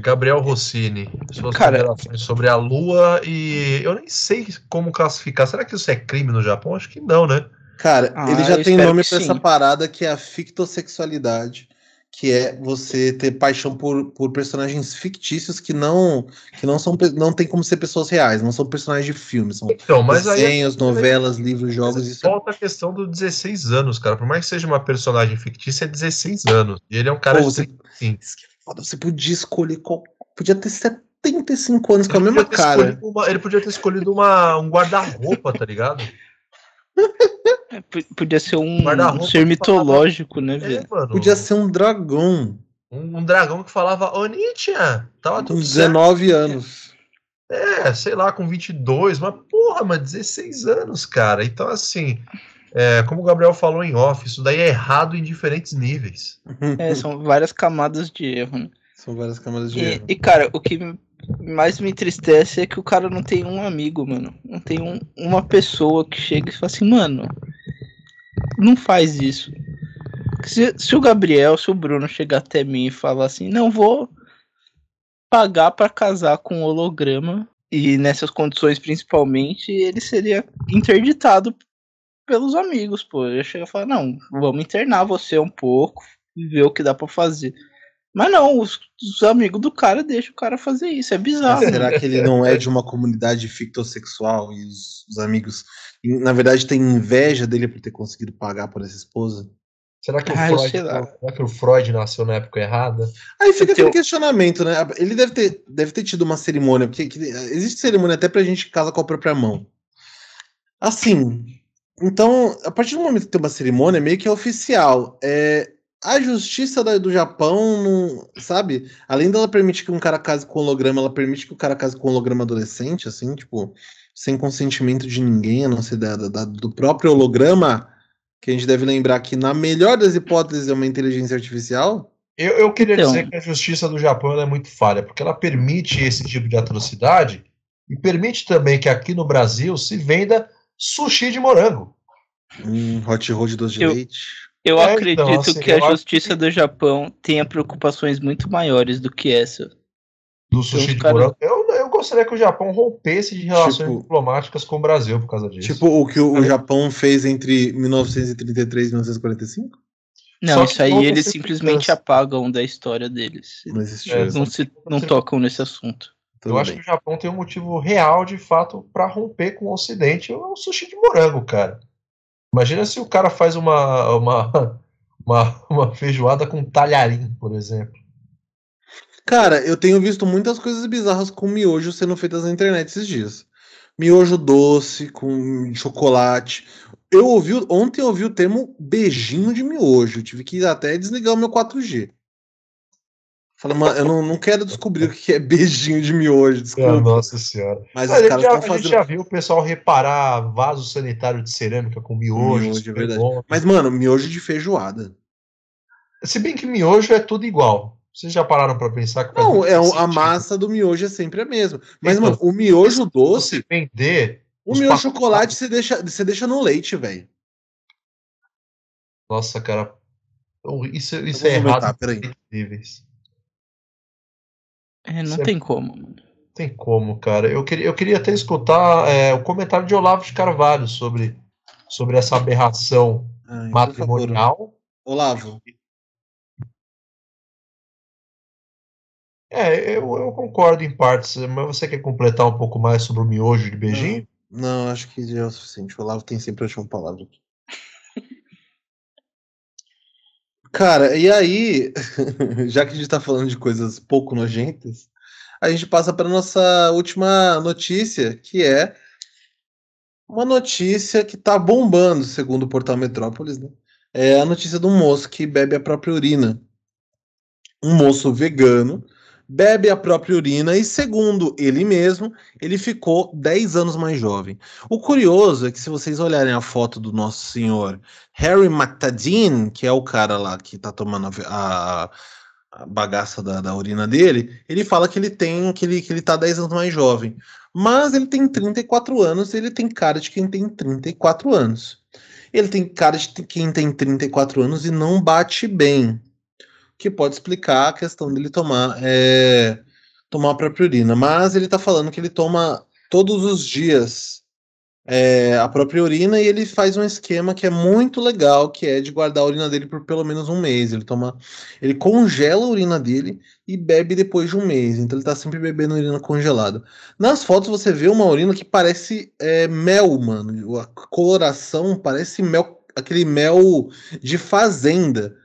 Gabriel Rossini, suas Cara, sobre a Lua e eu nem sei como classificar. Será que isso é crime no Japão? Acho que não, né? Cara, ah, ele já tem nome para essa parada que é a fictossexualidade, que é você ter paixão por, por personagens fictícios que não que não são não tem como ser pessoas reais, não são personagens de filmes, são então, mas desenhos, aí, novelas, livros, jogos. Isso volta a questão dos 16 anos, cara. Por mais que seja uma personagem fictícia, é 16 anos. E ele é um cara Pô, você... Foda. Você podia escolher qual. Podia ter 75 anos com a mesma cara. Uma... ele podia ter escolhido uma... um guarda-roupa, tá ligado? É, podia ser um, um ser mitológico, né, é, velho? É, podia ser um dragão. Um, um dragão que falava Onitia. Tava com 19 certo. anos. É, sei lá, com 22, mas porra, mas 16 anos, cara. Então, assim, é, como o Gabriel falou em off, isso daí é errado em diferentes níveis. É, são várias camadas de erro, né? São várias camadas de e, erro. E, cara, o que mais me entristece é que o cara não tem um amigo, mano. Não tem um, uma pessoa que chega e fala assim, mano, não faz isso. Se, se o Gabriel, se o Bruno chegar até mim e falar assim, não vou pagar para casar com um holograma e nessas condições principalmente, ele seria interditado pelos amigos, pô. Eu chego e falo, não, vamos internar você um pouco, ver o que dá para fazer. Mas não, os, os amigos do cara deixam o cara fazer isso. É bizarro. Mas será que ele não é de uma comunidade fictossexual e os, os amigos, na verdade, têm inveja dele por ter conseguido pagar por essa esposa? Será que, Ah, Freud, será que o Freud nasceu na época errada? Aí fica aquele questionamento, né? Ele deve ter, deve ter tido uma cerimônia, porque que- existe cerimônia até pra gente casa com a própria mão. Assim, então, a partir do momento que tem uma cerimônia, meio que é oficial. É, a justiça da- do Japão, não, sabe? Além dela permitir que um cara case com holograma, ela permite que o cara case com holograma adolescente, assim, tipo, sem consentimento de ninguém, a não ser da- da- do próprio holograma, que a gente deve lembrar que, na melhor das hipóteses, é uma inteligência artificial. Eu, eu queria Então. dizer que a justiça do Japão ela é muito falha, porque ela permite esse tipo de atrocidade e permite também que aqui no Brasil se venda sushi de morango. Hum, hot roll doce de Eu- leite. Eu É, acredito então, assim, que a eu acho justiça que- do Japão tenha preocupações muito maiores do que essa. Do sushi os de cara- morango. Eu, eu gostaria que o Japão rompesse de relações Tipo- diplomáticas com o Brasil por causa disso. Tipo o que o, o Japão fez entre 1933 e 1945? Não, isso aí eles simplesmente apagam da história deles. Não existiu. É, isso. Não, se, não tocam nesse assunto. Tudo eu acho bem. que o Japão tem um motivo real, de fato, para romper com o Ocidente. É o sushi de morango, cara. Imagina se o cara faz uma, uma, uma, uma feijoada com talharim, por exemplo. Cara, eu tenho visto muitas coisas bizarras com miojo sendo feitas na internet esses dias. Miojo doce com chocolate. Eu ouvi, ontem eu ouvi o termo beijinho de miojo. Eu tive que até desligar o meu 4G. Falei, mano, eu não, não quero descobrir o que é beijinho de miojo, Ah, desculpa. nossa senhora. Mas a, gente já, estão a gente fazendo. já viu o pessoal reparar vaso sanitário de cerâmica com miojo. Miojo, é verdade. bom. Mas, mano, miojo de feijoada. Se bem que miojo é tudo igual. Vocês já pararam para pensar que Não, é a massa do miojo é sempre a mesma. Mas, Então, mano, o miojo doce, Você vender. o miojo chocolate você deixa, você deixa no leite, velho. Nossa, cara. Então, Isso, isso é errado. peraí. É, não Certo. tem como. mano. Tem como, cara. Eu queria, eu queria até escutar é, o comentário de Olavo de Carvalho sobre, sobre essa aberração Ai, por favor. matrimonial. Olavo, É, eu, eu concordo em partes, mas você quer completar um pouco mais sobre o miojo de beijinho? Não, acho que já é o suficiente. O Olavo tem sempre a última palavra aqui. Cara, e aí, já que a gente tá falando de coisas pouco nojentas, a gente passa para nossa última notícia, que é uma notícia que tá bombando, segundo o portal Metrópolis, né? É a notícia de um moço que bebe a própria urina. Um moço vegano bebe a própria urina e, segundo ele mesmo, ele ficou 10 anos mais jovem. O curioso é que, se vocês olharem a foto do nosso senhor Harry Matadine, que é o cara lá que tá tomando a, a bagaça da, da urina dele, ele fala que ele tem que ele, que ele tá 10 anos mais jovem. Mas ele tem 34 anos e ele tem cara de quem tem 34 anos. Ele tem cara de quem tem 34 anos e não bate bem. Que pode explicar a questão dele tomar é, tomar a própria urina. Mas ele tá falando que ele toma todos os dias é, a própria urina e ele faz um esquema que é muito legal, que é de guardar a urina dele por pelo menos um mês. Ele toma, ele congela a urina dele e bebe depois de um mês. Então ele tá sempre bebendo urina congelada. Nas fotos você vê uma urina que parece é, mel, mano. A coloração parece mel, aquele mel de fazenda.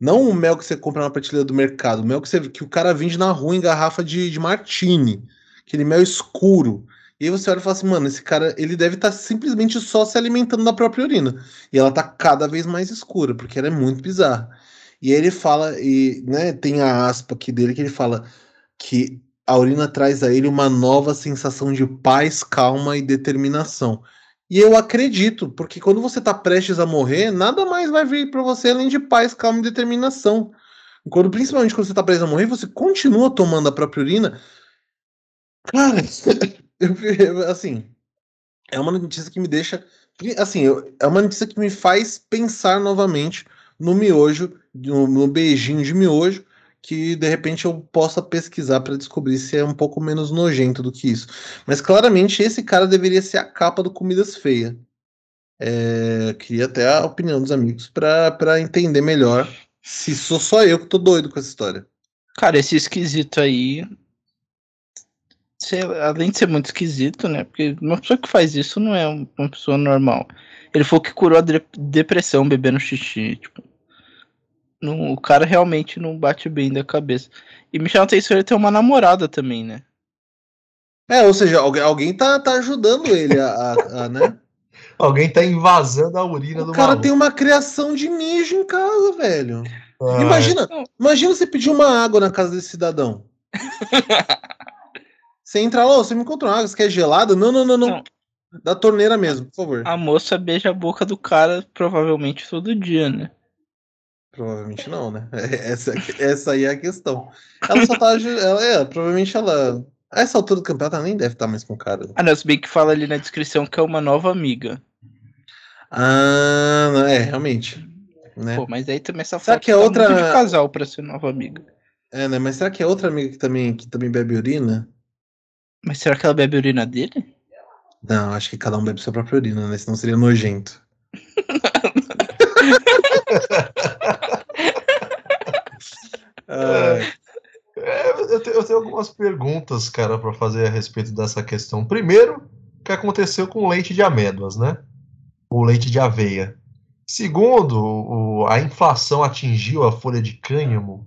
Não o mel que você compra na prateleira do mercado, o mel que, você, que o cara vende na rua em garrafa de, de martini. Aquele mel escuro. E aí você olha e fala assim, mano, esse cara, ele deve estar simplesmente só se alimentando da própria urina. E ela tá cada vez mais escura, porque ela é muito bizarra. E aí ele fala, e né, tem a aspa aqui dele que ele fala que a urina traz a ele uma nova sensação de paz, calma e determinação. E eu acredito, porque quando você tá prestes a morrer, nada mais vai vir para você além de paz, calma e determinação. Quando, principalmente quando você tá prestes a morrer, você continua tomando a própria urina. Cara, eu- assim, é uma notícia que me deixa. Assim, eu- é uma notícia que me faz pensar novamente no miojo, no, no beijinho de miojo, que de repente eu possa pesquisar para descobrir se é um pouco menos nojento do que isso. Mas claramente esse cara deveria ser a capa do Comidas Feia. É, queria até a opinião dos amigos para entender melhor se sou só eu que tô doido com essa história. Cara, esse esquisito aí. além de ser muito esquisito, né? Porque uma pessoa que faz isso não é um- uma pessoa normal. Ele foi o que curou a de- depressão bebendo xixi. Tipo, não- o cara realmente não bate bem da cabeça. E me chama a atenção ele ter uma namorada também, né? É, ou seja, alguém, alguém tá, tá ajudando ele a, a- a, né? Alguém tá invasando a urina O do cara maluco. tem uma criação de mijo em casa, velho. Ah, Imagina, imagina você pedir uma água na casa desse cidadão. Você entra lá, "Ô, você me encontrou uma água, você quer gelada? Não, não, não, não. Não. Da torneira mesmo, por favor. A moça beija a boca do cara provavelmente todo dia, né? Provavelmente não, né? Essa, essa aí é a questão. Ela só tá. Ela, é, provavelmente ela. A essa altura do campeonato ela nem deve estar mais com cara. Ah, não, se bem que fala ali na descrição que é uma nova amiga. Ah, não, é, realmente. Né? Pô, mas aí também essa Será foto que é tá outra- de casal pra ser nova amiga. É, né? Mas será que é outra amiga que também, que também bebe urina? Mas será que ela bebe a urina dele? Não, acho que cada um bebe sua própria urina, né? Senão seria nojento. É, eu, te- eu tenho algumas perguntas, cara, para fazer a respeito dessa questão. Primeiro, o que aconteceu com o leite de amêndoas, né? O leite de aveia. Segundo, o- a inflação atingiu a folha de cânhamo.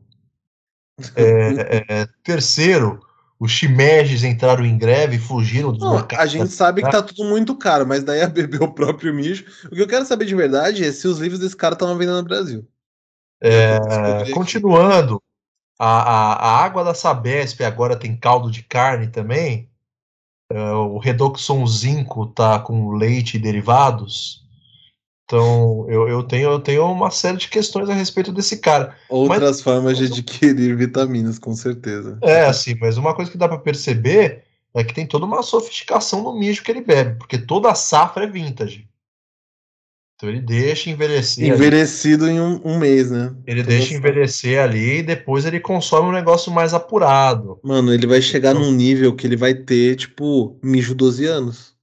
É, é, terceiro, os chimeges entraram em greve e fugiram dos Não, a gente sabe que tá tudo muito caro, mas daí a beber o próprio mijo. O que eu quero saber de verdade é se os livros desse cara estão vendendo no Brasil. É, continuando, a, a, a água da Sabesp agora tem caldo de carne também. É, o Redoxon Zinco tá com leite e derivados. Então, eu, eu, tenho, eu tenho uma série de questões a respeito desse cara. Outras formas de adquirir vitaminas, com certeza. É, assim, mas uma coisa que dá para perceber é que tem toda uma sofisticação no mijo que ele bebe, porque toda a safra é vintage. Então ele deixa envelhecer. ali. Envelhecido em um, um mês, né? Ele Toda deixa envelhecer ali e depois ele consome um negócio mais apurado. Mano, ele vai chegar num nível que ele vai ter, tipo, mijo 12 anos.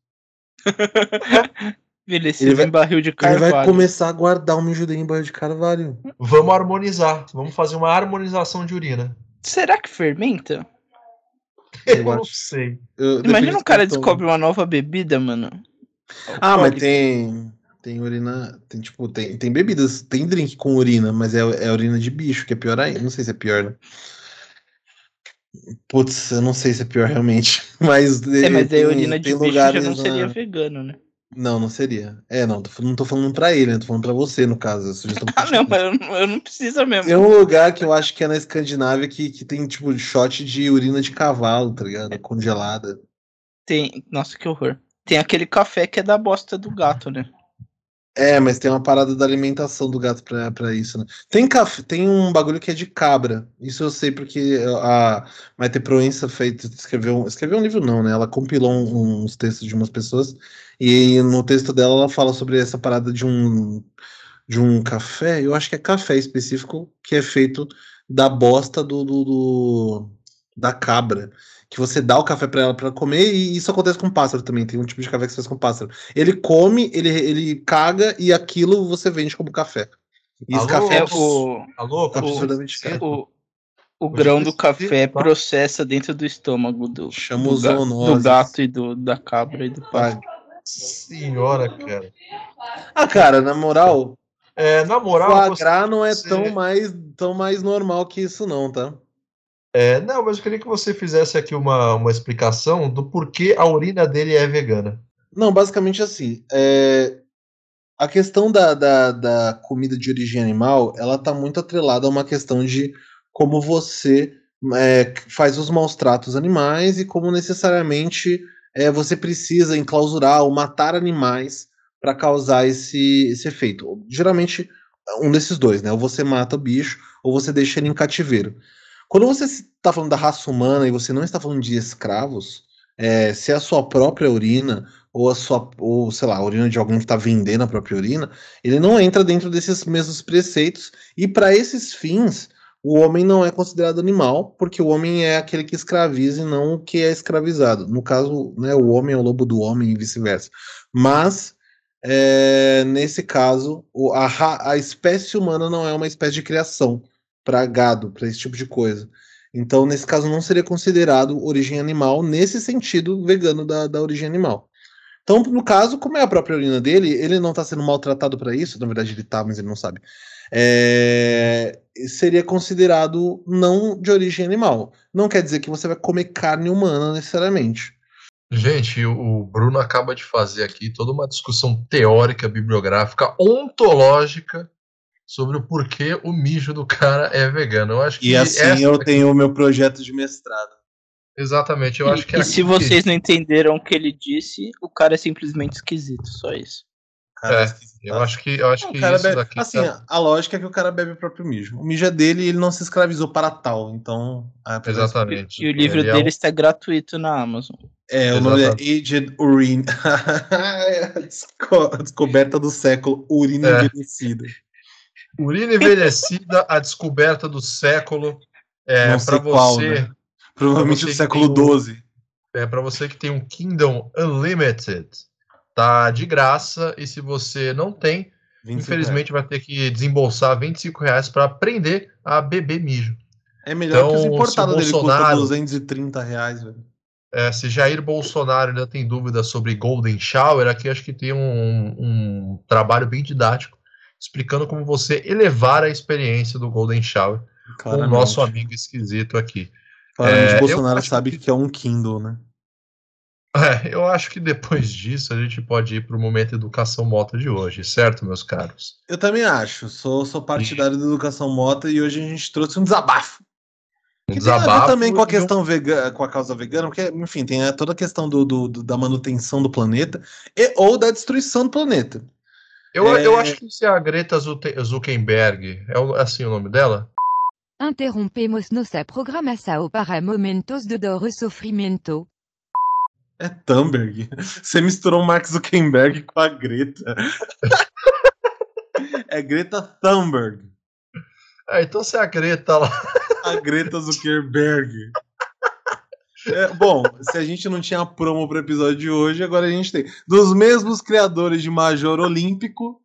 Envelhecido Ele vai- em barril de Ele carvalho. vai começar a guardar o mijo dele em banho de carvalho. Vamos harmonizar. Vamos fazer uma harmonização de urina. Será que fermenta? Eu Eu não acho. sei. Eu- Imagina um cara descobre uma nova bebida, mano. Ah, mas Alcoólica. tem. Tem urina. Tem, tipo, tem, tem bebidas, tem drink com urina, mas é, é urina de bicho, que é pior ainda. Não sei se é pior, né? Putz, eu não sei se é pior realmente. Mas, É, mas tem, aí urina de bicho já não na- seria vegano, né? Não, não seria. É, não, tô, não tô falando pra ele, né? Tô falando pra você, no caso. Ah, não, mas eu, não- eu não precisa mesmo. Tem um lugar que eu acho que é na Escandinávia que, que tem, tipo, shot de urina de cavalo, tá ligado? Congelada. Tem. Nossa, que horror. Tem aquele café que é da bosta do gato, né? É, mas tem uma parada da alimentação do gato pra, pra isso, né? Tem, café, tem um bagulho que é de cabra. Isso eu sei porque a Maite Proença feito, escreveu, escreveu um livro, não, né? Ela compilou um- uns textos de umas pessoas e no texto dela ela fala sobre essa parada de um, de um café, eu acho que é café específico, que é feito da bosta do, do- do- da cabra. Que você dá o café pra ela pra comer, e isso acontece com pássaro também. Tem um tipo de café que se faz com pássaro. Ele come, ele, ele caga e aquilo você vende como café. E esse Alô? café É é o, Alô, Tá absurdamente caro. o, o grão do café tá? processa dentro do estômago do, Chama do, ga- do gato e do, da cabra e do pássaro. senhora, cara. Ah, cara, na moral, É, na moral, foie você- não é você- tão mais, tão mais normal que isso, não, tá? É, não, mas eu queria que você fizesse aqui uma, uma explicação do porquê a urina dele é vegana. Não, basicamente assim, é, a questão da, da, da comida de origem animal, ela tá muito atrelada a uma questão de como você é, faz os maus tratos animais e como necessariamente é, você precisa enclausurar ou matar animais para causar esse, esse efeito. Geralmente, um desses dois, né? Ou você mata o bicho, ou você deixa ele em cativeiro. Quando você está falando da raça humana e você não está falando de escravos, é, se é a sua própria urina ou a sua, ou sei lá, a urina de alguém que está vendendo a própria urina, ele não entra dentro desses mesmos preceitos. E para esses fins, o homem não é considerado animal, porque o homem é aquele que escraviza e não o que é escravizado. No caso, né, o homem é o lobo do homem e vice-versa. Mas é, nesse caso, a, a espécie humana não é uma espécie de criação para gado, para esse tipo de coisa. Então, nesse caso, não seria considerado origem animal nesse sentido vegano da, da origem animal. Então, no caso, como é a própria urina dele, ele não está sendo maltratado para isso, na verdade ele está, mas ele não sabe. É, seria considerado não de origem animal. Não quer dizer que você vai comer carne humana necessariamente. Gente, o Bruno acaba de fazer aqui toda uma discussão teórica, bibliográfica, ontológica sobre o porquê o mijo do cara é vegano. Eu acho que e assim eu tenho o meu projeto de mestrado. Exatamente, eu e, acho que é E se vocês não entenderam o que ele disse, o cara é simplesmente esquisito, só isso. Cara, é, eu acho que eu acho não, que isso bebe, daqui assim, tá... a lógica é que o cara bebe o próprio mijo. O mijo é dele e ele não se escravizou para tal, então. Exatamente. E, o livro ele dele é um... está gratuito na Amazon. É, o nome é Aged Urine. a descoberta do século, urina é. envelhecida. Urina envelhecida, a descoberta do século. É, para você. Né? Provavelmente do século XII. Um, é, para você que tem um Kingdom Unlimited, tá de graça. E se você não tem, infelizmente reais. vai ter que desembolsar 25 reais para aprender a beber mijo. É melhor então, que os importados dele custam 230 reais, velho. É, se Jair Bolsonaro ainda tem dúvidas sobre Golden Shower, aqui acho que tem um, um trabalho bem didático explicando como você elevar a experiência do Golden Shower Claramente. com o nosso amigo esquisito aqui. Claramente, é, Bolsonaro sabe que... que é um Kindle, né? É, eu acho que depois disso a gente pode ir para o momento educação mota de hoje, certo, meus caros? Eu também acho. Sou, sou partidário e... da educação mota e hoje a gente trouxe um desabafo. Um que desabafo tem a ver também com a questão vegana, com a causa vegana, porque, enfim, tem toda a questão do, do, do, da manutenção do planeta e, ou da destruição do planeta. Eu, é... eu acho que se a Greta Zuckerberg, é assim o nome dela? Interrompemos nossa programação para momentos de dor e sofrimento. É Thunberg. Você misturou o Mark Zuckerberg com a Greta. é Greta Thunberg. Ah, então se é a Greta lá. a Greta Zuckerberg. É, bom, se a gente não tinha promo para o episódio de hoje, agora a gente tem. Dos mesmos criadores de Major Olímpico,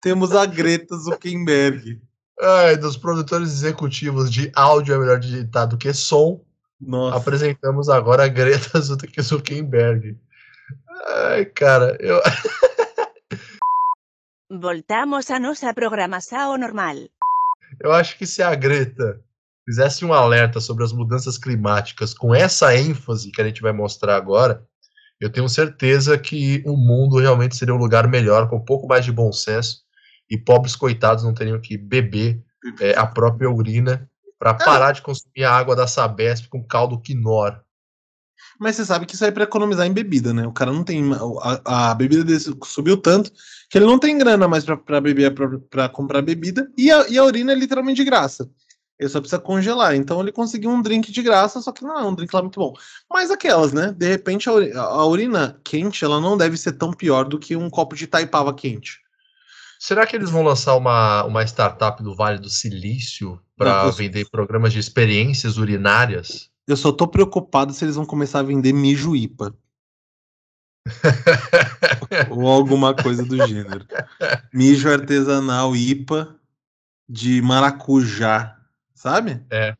temos a Greta Zuckerberg. Ai, dos produtores executivos de áudio é melhor digitar do que som. Nossa. Apresentamos agora a Greta Zuckerberg. Ai, cara, eu. Voltamos a nossa programação normal. Eu acho que se a Greta fizesse um alerta sobre as mudanças climáticas com essa ênfase que a gente vai mostrar agora, eu tenho certeza que o mundo realmente seria um lugar melhor, com um pouco mais de bom senso, e pobres coitados não teriam que beber é, a própria urina para ah. parar de consumir a água da Sabesp com caldo quinor. Mas você sabe que isso aí é para economizar em bebida, né? O cara não tem. A, a, bebida dele subiu tanto que ele não tem grana mais para beber, para comprar bebida, e a, e a urina é literalmente de graça. Ele só precisa congelar. Então ele conseguiu um drink de graça, só que não é um drink lá muito bom. Mas aquelas, né? De repente a, urina, quente, ela não deve ser tão pior do que um copo de taipava quente. Será que eles vão lançar uma, uma startup do Vale do Silício para vender programas de experiências urinárias? Eu só tô preocupado se eles vão começar a vender mijo IPA. Ou alguma coisa do gênero. Mijo artesanal IPA de maracujá sabe? É.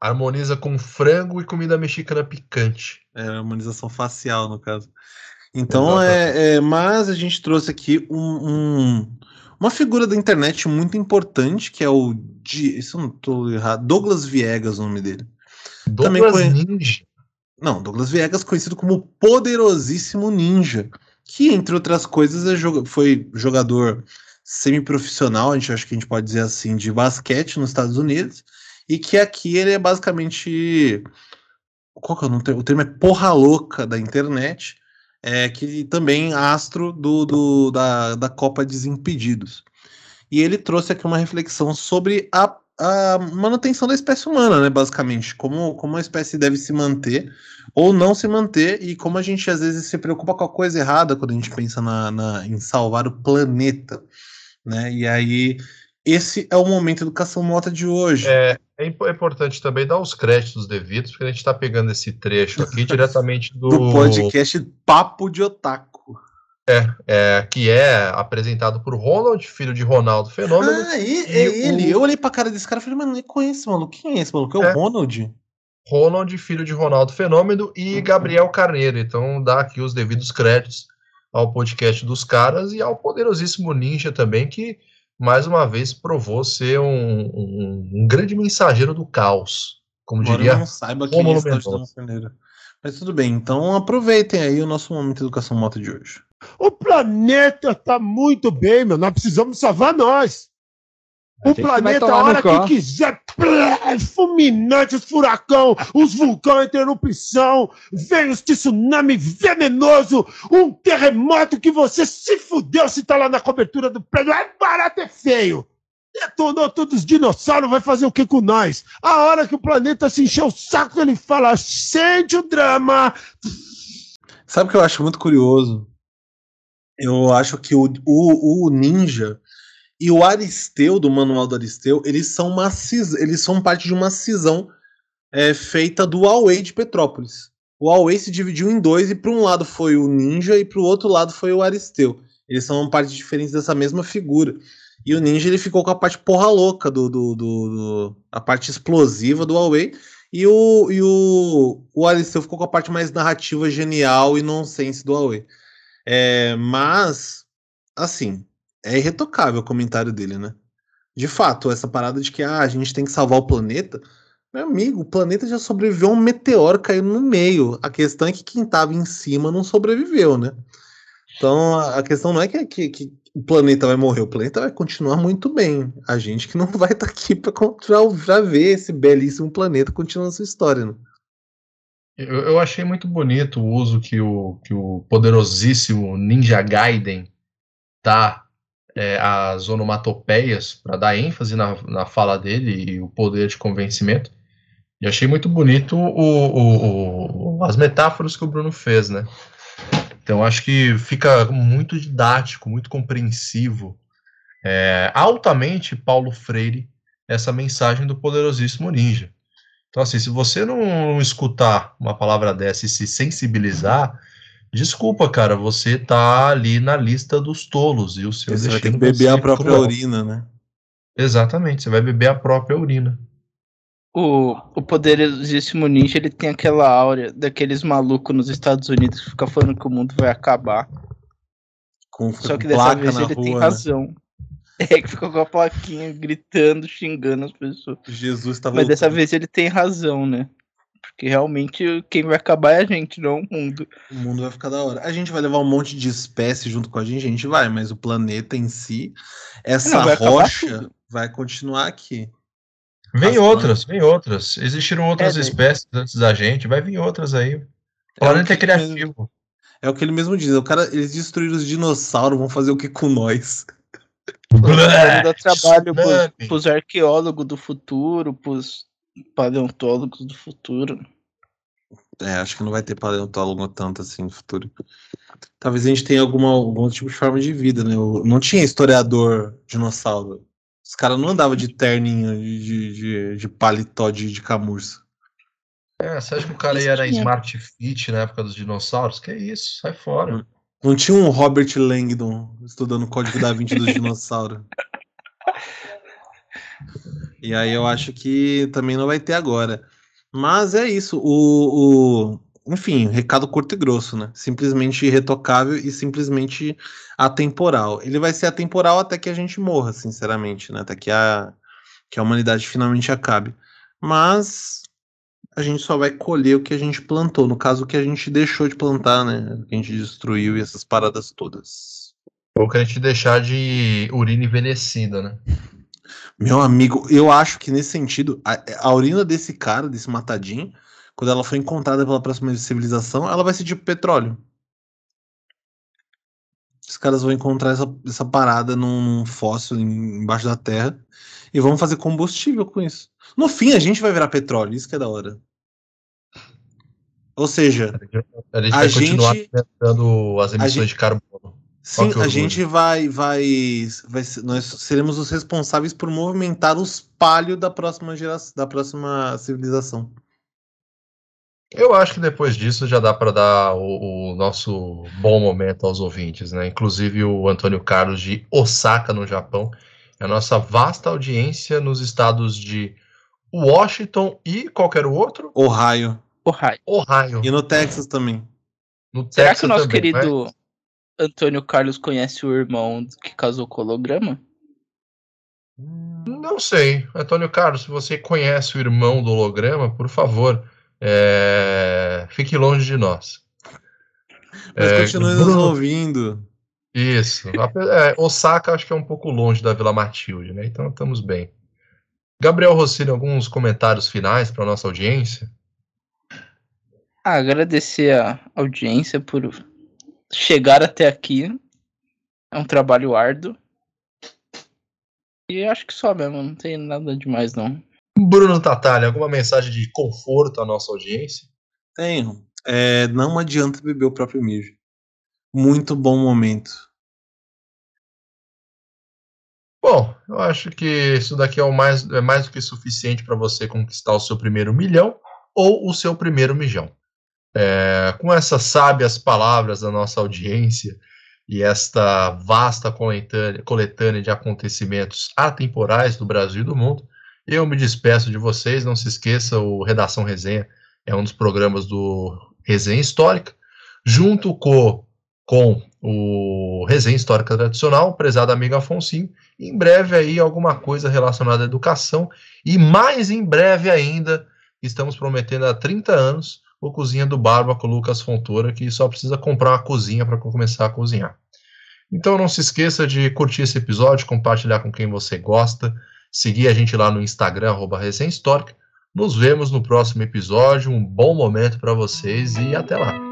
Harmoniza com frango e comida mexicana picante. É, harmonização facial, no caso. Então, é, é, mas a gente trouxe aqui um, um, uma figura da internet muito importante, que é o. Isso não tô errado. Douglas Viegas, o nome dele. Douglas Também Ninja. Não, Douglas Viegas, conhecido como Poderosíssimo Ninja, que, entre outras coisas, é jog... foi jogador semiprofissional, a gente acho que a gente pode dizer assim, de basquete nos Estados Unidos e que aqui ele é basicamente. Qual que é o nome? O termo é porra louca da internet, é, que também astro do, do, da, da Copa Desimpedidos. E ele trouxe aqui uma reflexão sobre a, a manutenção da espécie humana, né, basicamente. Como, como a espécie deve se manter ou não se manter, e como a gente às vezes se preocupa com a coisa errada quando a gente pensa na, na em salvar o planeta. Né? E aí, esse é o momento educação mota de hoje. É, é, importante também dar os créditos devidos, porque a gente está pegando esse trecho aqui diretamente do... do podcast Papo de Otaku. É, é, que é apresentado por Ronald, filho de Ronaldo Fenômeno. Ah, e, é ele. O... Eu olhei pra cara desse cara e falei, mano, nem conheço maluco. Quem é esse maluco? É, é. o Ronald? Ronald, filho de Ronaldo Fenômeno, e Gabriel Carneiro. Então, dá aqui os devidos créditos ao podcast dos caras e ao poderosíssimo Ninja também, que mais uma vez provou ser um, um, um grande mensageiro do caos. Como Embora diria eu não saiba quem é. Mas tudo bem, então aproveitem aí o nosso momento Educação Moto de hoje. O planeta tá muito bem, meu. Nós precisamos salvar nós. O planeta, a hora que quiser, plá, fulminante, os furacão, os vulcões em erupção, vem os tsunami venenoso, um terremoto que você se fudeu se tá lá na cobertura do prédio. É barato, é feio. Detonou todos os dinossauros, vai fazer o que com nós? A hora que o planeta se encher o saco, ele fala, sente o drama. Sabe o que eu acho muito curioso? Eu acho que o, o, o Ninja e o Aristeu, do Manual do Aristeu, eles são uma cis, eles são parte de uma cisão é, feita do Huawei de Petrópolis. O Huawei se dividiu em dois e para um lado foi o Ninja e para o outro lado foi o Aristeu. Eles são partes diferentes dessa mesma figura. E o Ninja ele ficou com a parte porra louca do, do, do- do- a parte explosiva do Huawei e o, e o, o Aristeu ficou com a parte mais narrativa, genial e nonsense do Huawei. É, mas, assim, é irretocável o comentário dele, né? De fato, essa parada de que ah, a gente tem que salvar o planeta. Meu amigo, o planeta já sobreviveu a um meteoro caindo no meio. A questão é que quem tava em cima não sobreviveu, né? Então a questão não é que, que- que o planeta vai morrer, o planeta vai continuar muito bem. A gente que não vai estar aqui para ver esse belíssimo planeta continuando sua história, né? Eu, eu achei muito bonito o uso que o, que o poderosíssimo Ninja Gaiden dá é, às onomatopeias para dar ênfase na, na fala dele e o poder de convencimento. E achei muito bonito o, o- o- as metáforas que o Bruno fez, né? Então acho que fica muito didático, muito compreensivo, é, altamente Paulo Freire essa mensagem do poderosíssimo ninja. Então, assim, se você não escutar uma palavra dessa e se sensibilizar, desculpa, cara, você tá ali na lista dos tolos e o seu Você vai ter que beber a própria cruel. urina, né? Exatamente, você vai beber a própria urina. O, o poderosíssimo ninja, ele tem aquela áurea daqueles malucos nos Estados Unidos que ficam falando que o mundo vai acabar. Com Só que dessa vez ele tem rua, né? razão. É que ficou com a plaquinha gritando, xingando as pessoas. Jesus tá Mas dessa vez ele tem razão, né? Porque realmente quem vai acabar é a gente, não o mundo. O mundo vai ficar da hora. A gente vai levar um monte de espécies junto com a gente, a gente vai, mas o planeta em si, essa Não, vai rocha vai continuar aqui. Vem As outras, vem outras. Existiram outras É, espécies antes da gente, vai vir outras aí. O É o planeta é que ele mesmo- criativo. É o que ele mesmo diz. O cara, eles destruíram os dinossauros, vão fazer o que com nós? Dar trabalho tsunami. pros arqueólogos do futuro, pros paleontólogos do futuro. É, acho que não vai ter paleontólogo tanto assim no futuro. Talvez a gente tenha alguma, algum tipo de forma de vida, né? O- Não tinha historiador dinossauro. Os caras não andavam de terninho, de, de, de, de paletó de, de camurça. É, você acha que o cara na tinha. Smart Fit na época dos dinossauros? Que isso, sai fora. Não tinha um Robert Langdon estudando o código da Vinci dos dinossauros. E aí eu acho que também não vai ter agora. Mas é isso. O, o- enfim, recado curto e grosso, né? Simplesmente irretocável e simplesmente atemporal. Ele vai ser atemporal até que a gente morra, sinceramente, né? Até que a, que a humanidade finalmente acabe. Mas a gente só vai colher o que a gente plantou. No caso, o que a gente deixou de plantar, né? O que a gente destruiu e essas paradas todas. Ou que a gente deixar de urina envelhecida, né? Meu amigo, eu acho que nesse sentido, a, a urina desse cara, desse matadinho, quando ela for encontrada pela próxima civilização, ela vai ser tipo petróleo. Os caras vão encontrar essa, essa parada num, fóssil em- embaixo da terra e vão fazer combustível com isso. No fim, a gente vai virar petróleo, isso que é da hora. Ou seja, A gente A vai continuar gente- aumentando as emissões gente- de carbono. Sim, a gente vai, vai, vai, nós seremos os responsáveis por movimentar o espalho da próxima geração, da próxima civilização. Eu acho que depois disso já dá para dar o, o nosso bom momento aos ouvintes, né? Inclusive o Antônio Carlos de Osaka, no Japão, a nossa vasta audiência nos estados de Washington e qualquer outro? Ohio. Ohio. Ohio. E no Texas também. No Será Texas que o nosso também, né? Antônio Carlos conhece o irmão que casou com o holograma? Não sei. Antônio Carlos, se você conhece o irmão do holograma, por favor, é, fique longe de nós. Mas É, continue nos ouvindo. Isso. É, Osaka acho que é um pouco longe da Vila Matilde, né? Então estamos bem. Gabriel Rossini, alguns comentários finais para nossa audiência? Ah, agradecer a audiência por chegar até aqui. É um trabalho árduo. E acho que só mesmo, não tem nada demais não. Bruno Tatali, alguma mensagem de conforto à nossa audiência? Tenho. É, não adianta beber o próprio mijo. Muito bom momento. Bom, eu acho que isso daqui é, o mais, é mais do que suficiente para você conquistar o seu primeiro milhão ou o seu primeiro mijão. É, com essas sábias palavras da nossa audiência e esta vasta coletânea, coletânea de acontecimentos atemporais do Brasil e do mundo, eu me despeço de vocês. Não se esqueça, o Redação Resenha é um dos programas do Resenha Histórica, junto com, com o Resenha Histórica Tradicional, o prezado amigo Afonso. Em breve aí alguma coisa relacionada à educação e mais em breve ainda, estamos prometendo há 30 anos, ou cozinha do barba com Lucas Fontoura, que só precisa comprar uma cozinha para começar a cozinhar. Então não se esqueça de curtir esse episódio, compartilhar com quem você gosta, seguir a gente lá no Instagram, arroba Nos vemos no próximo episódio, um bom momento para vocês e até lá!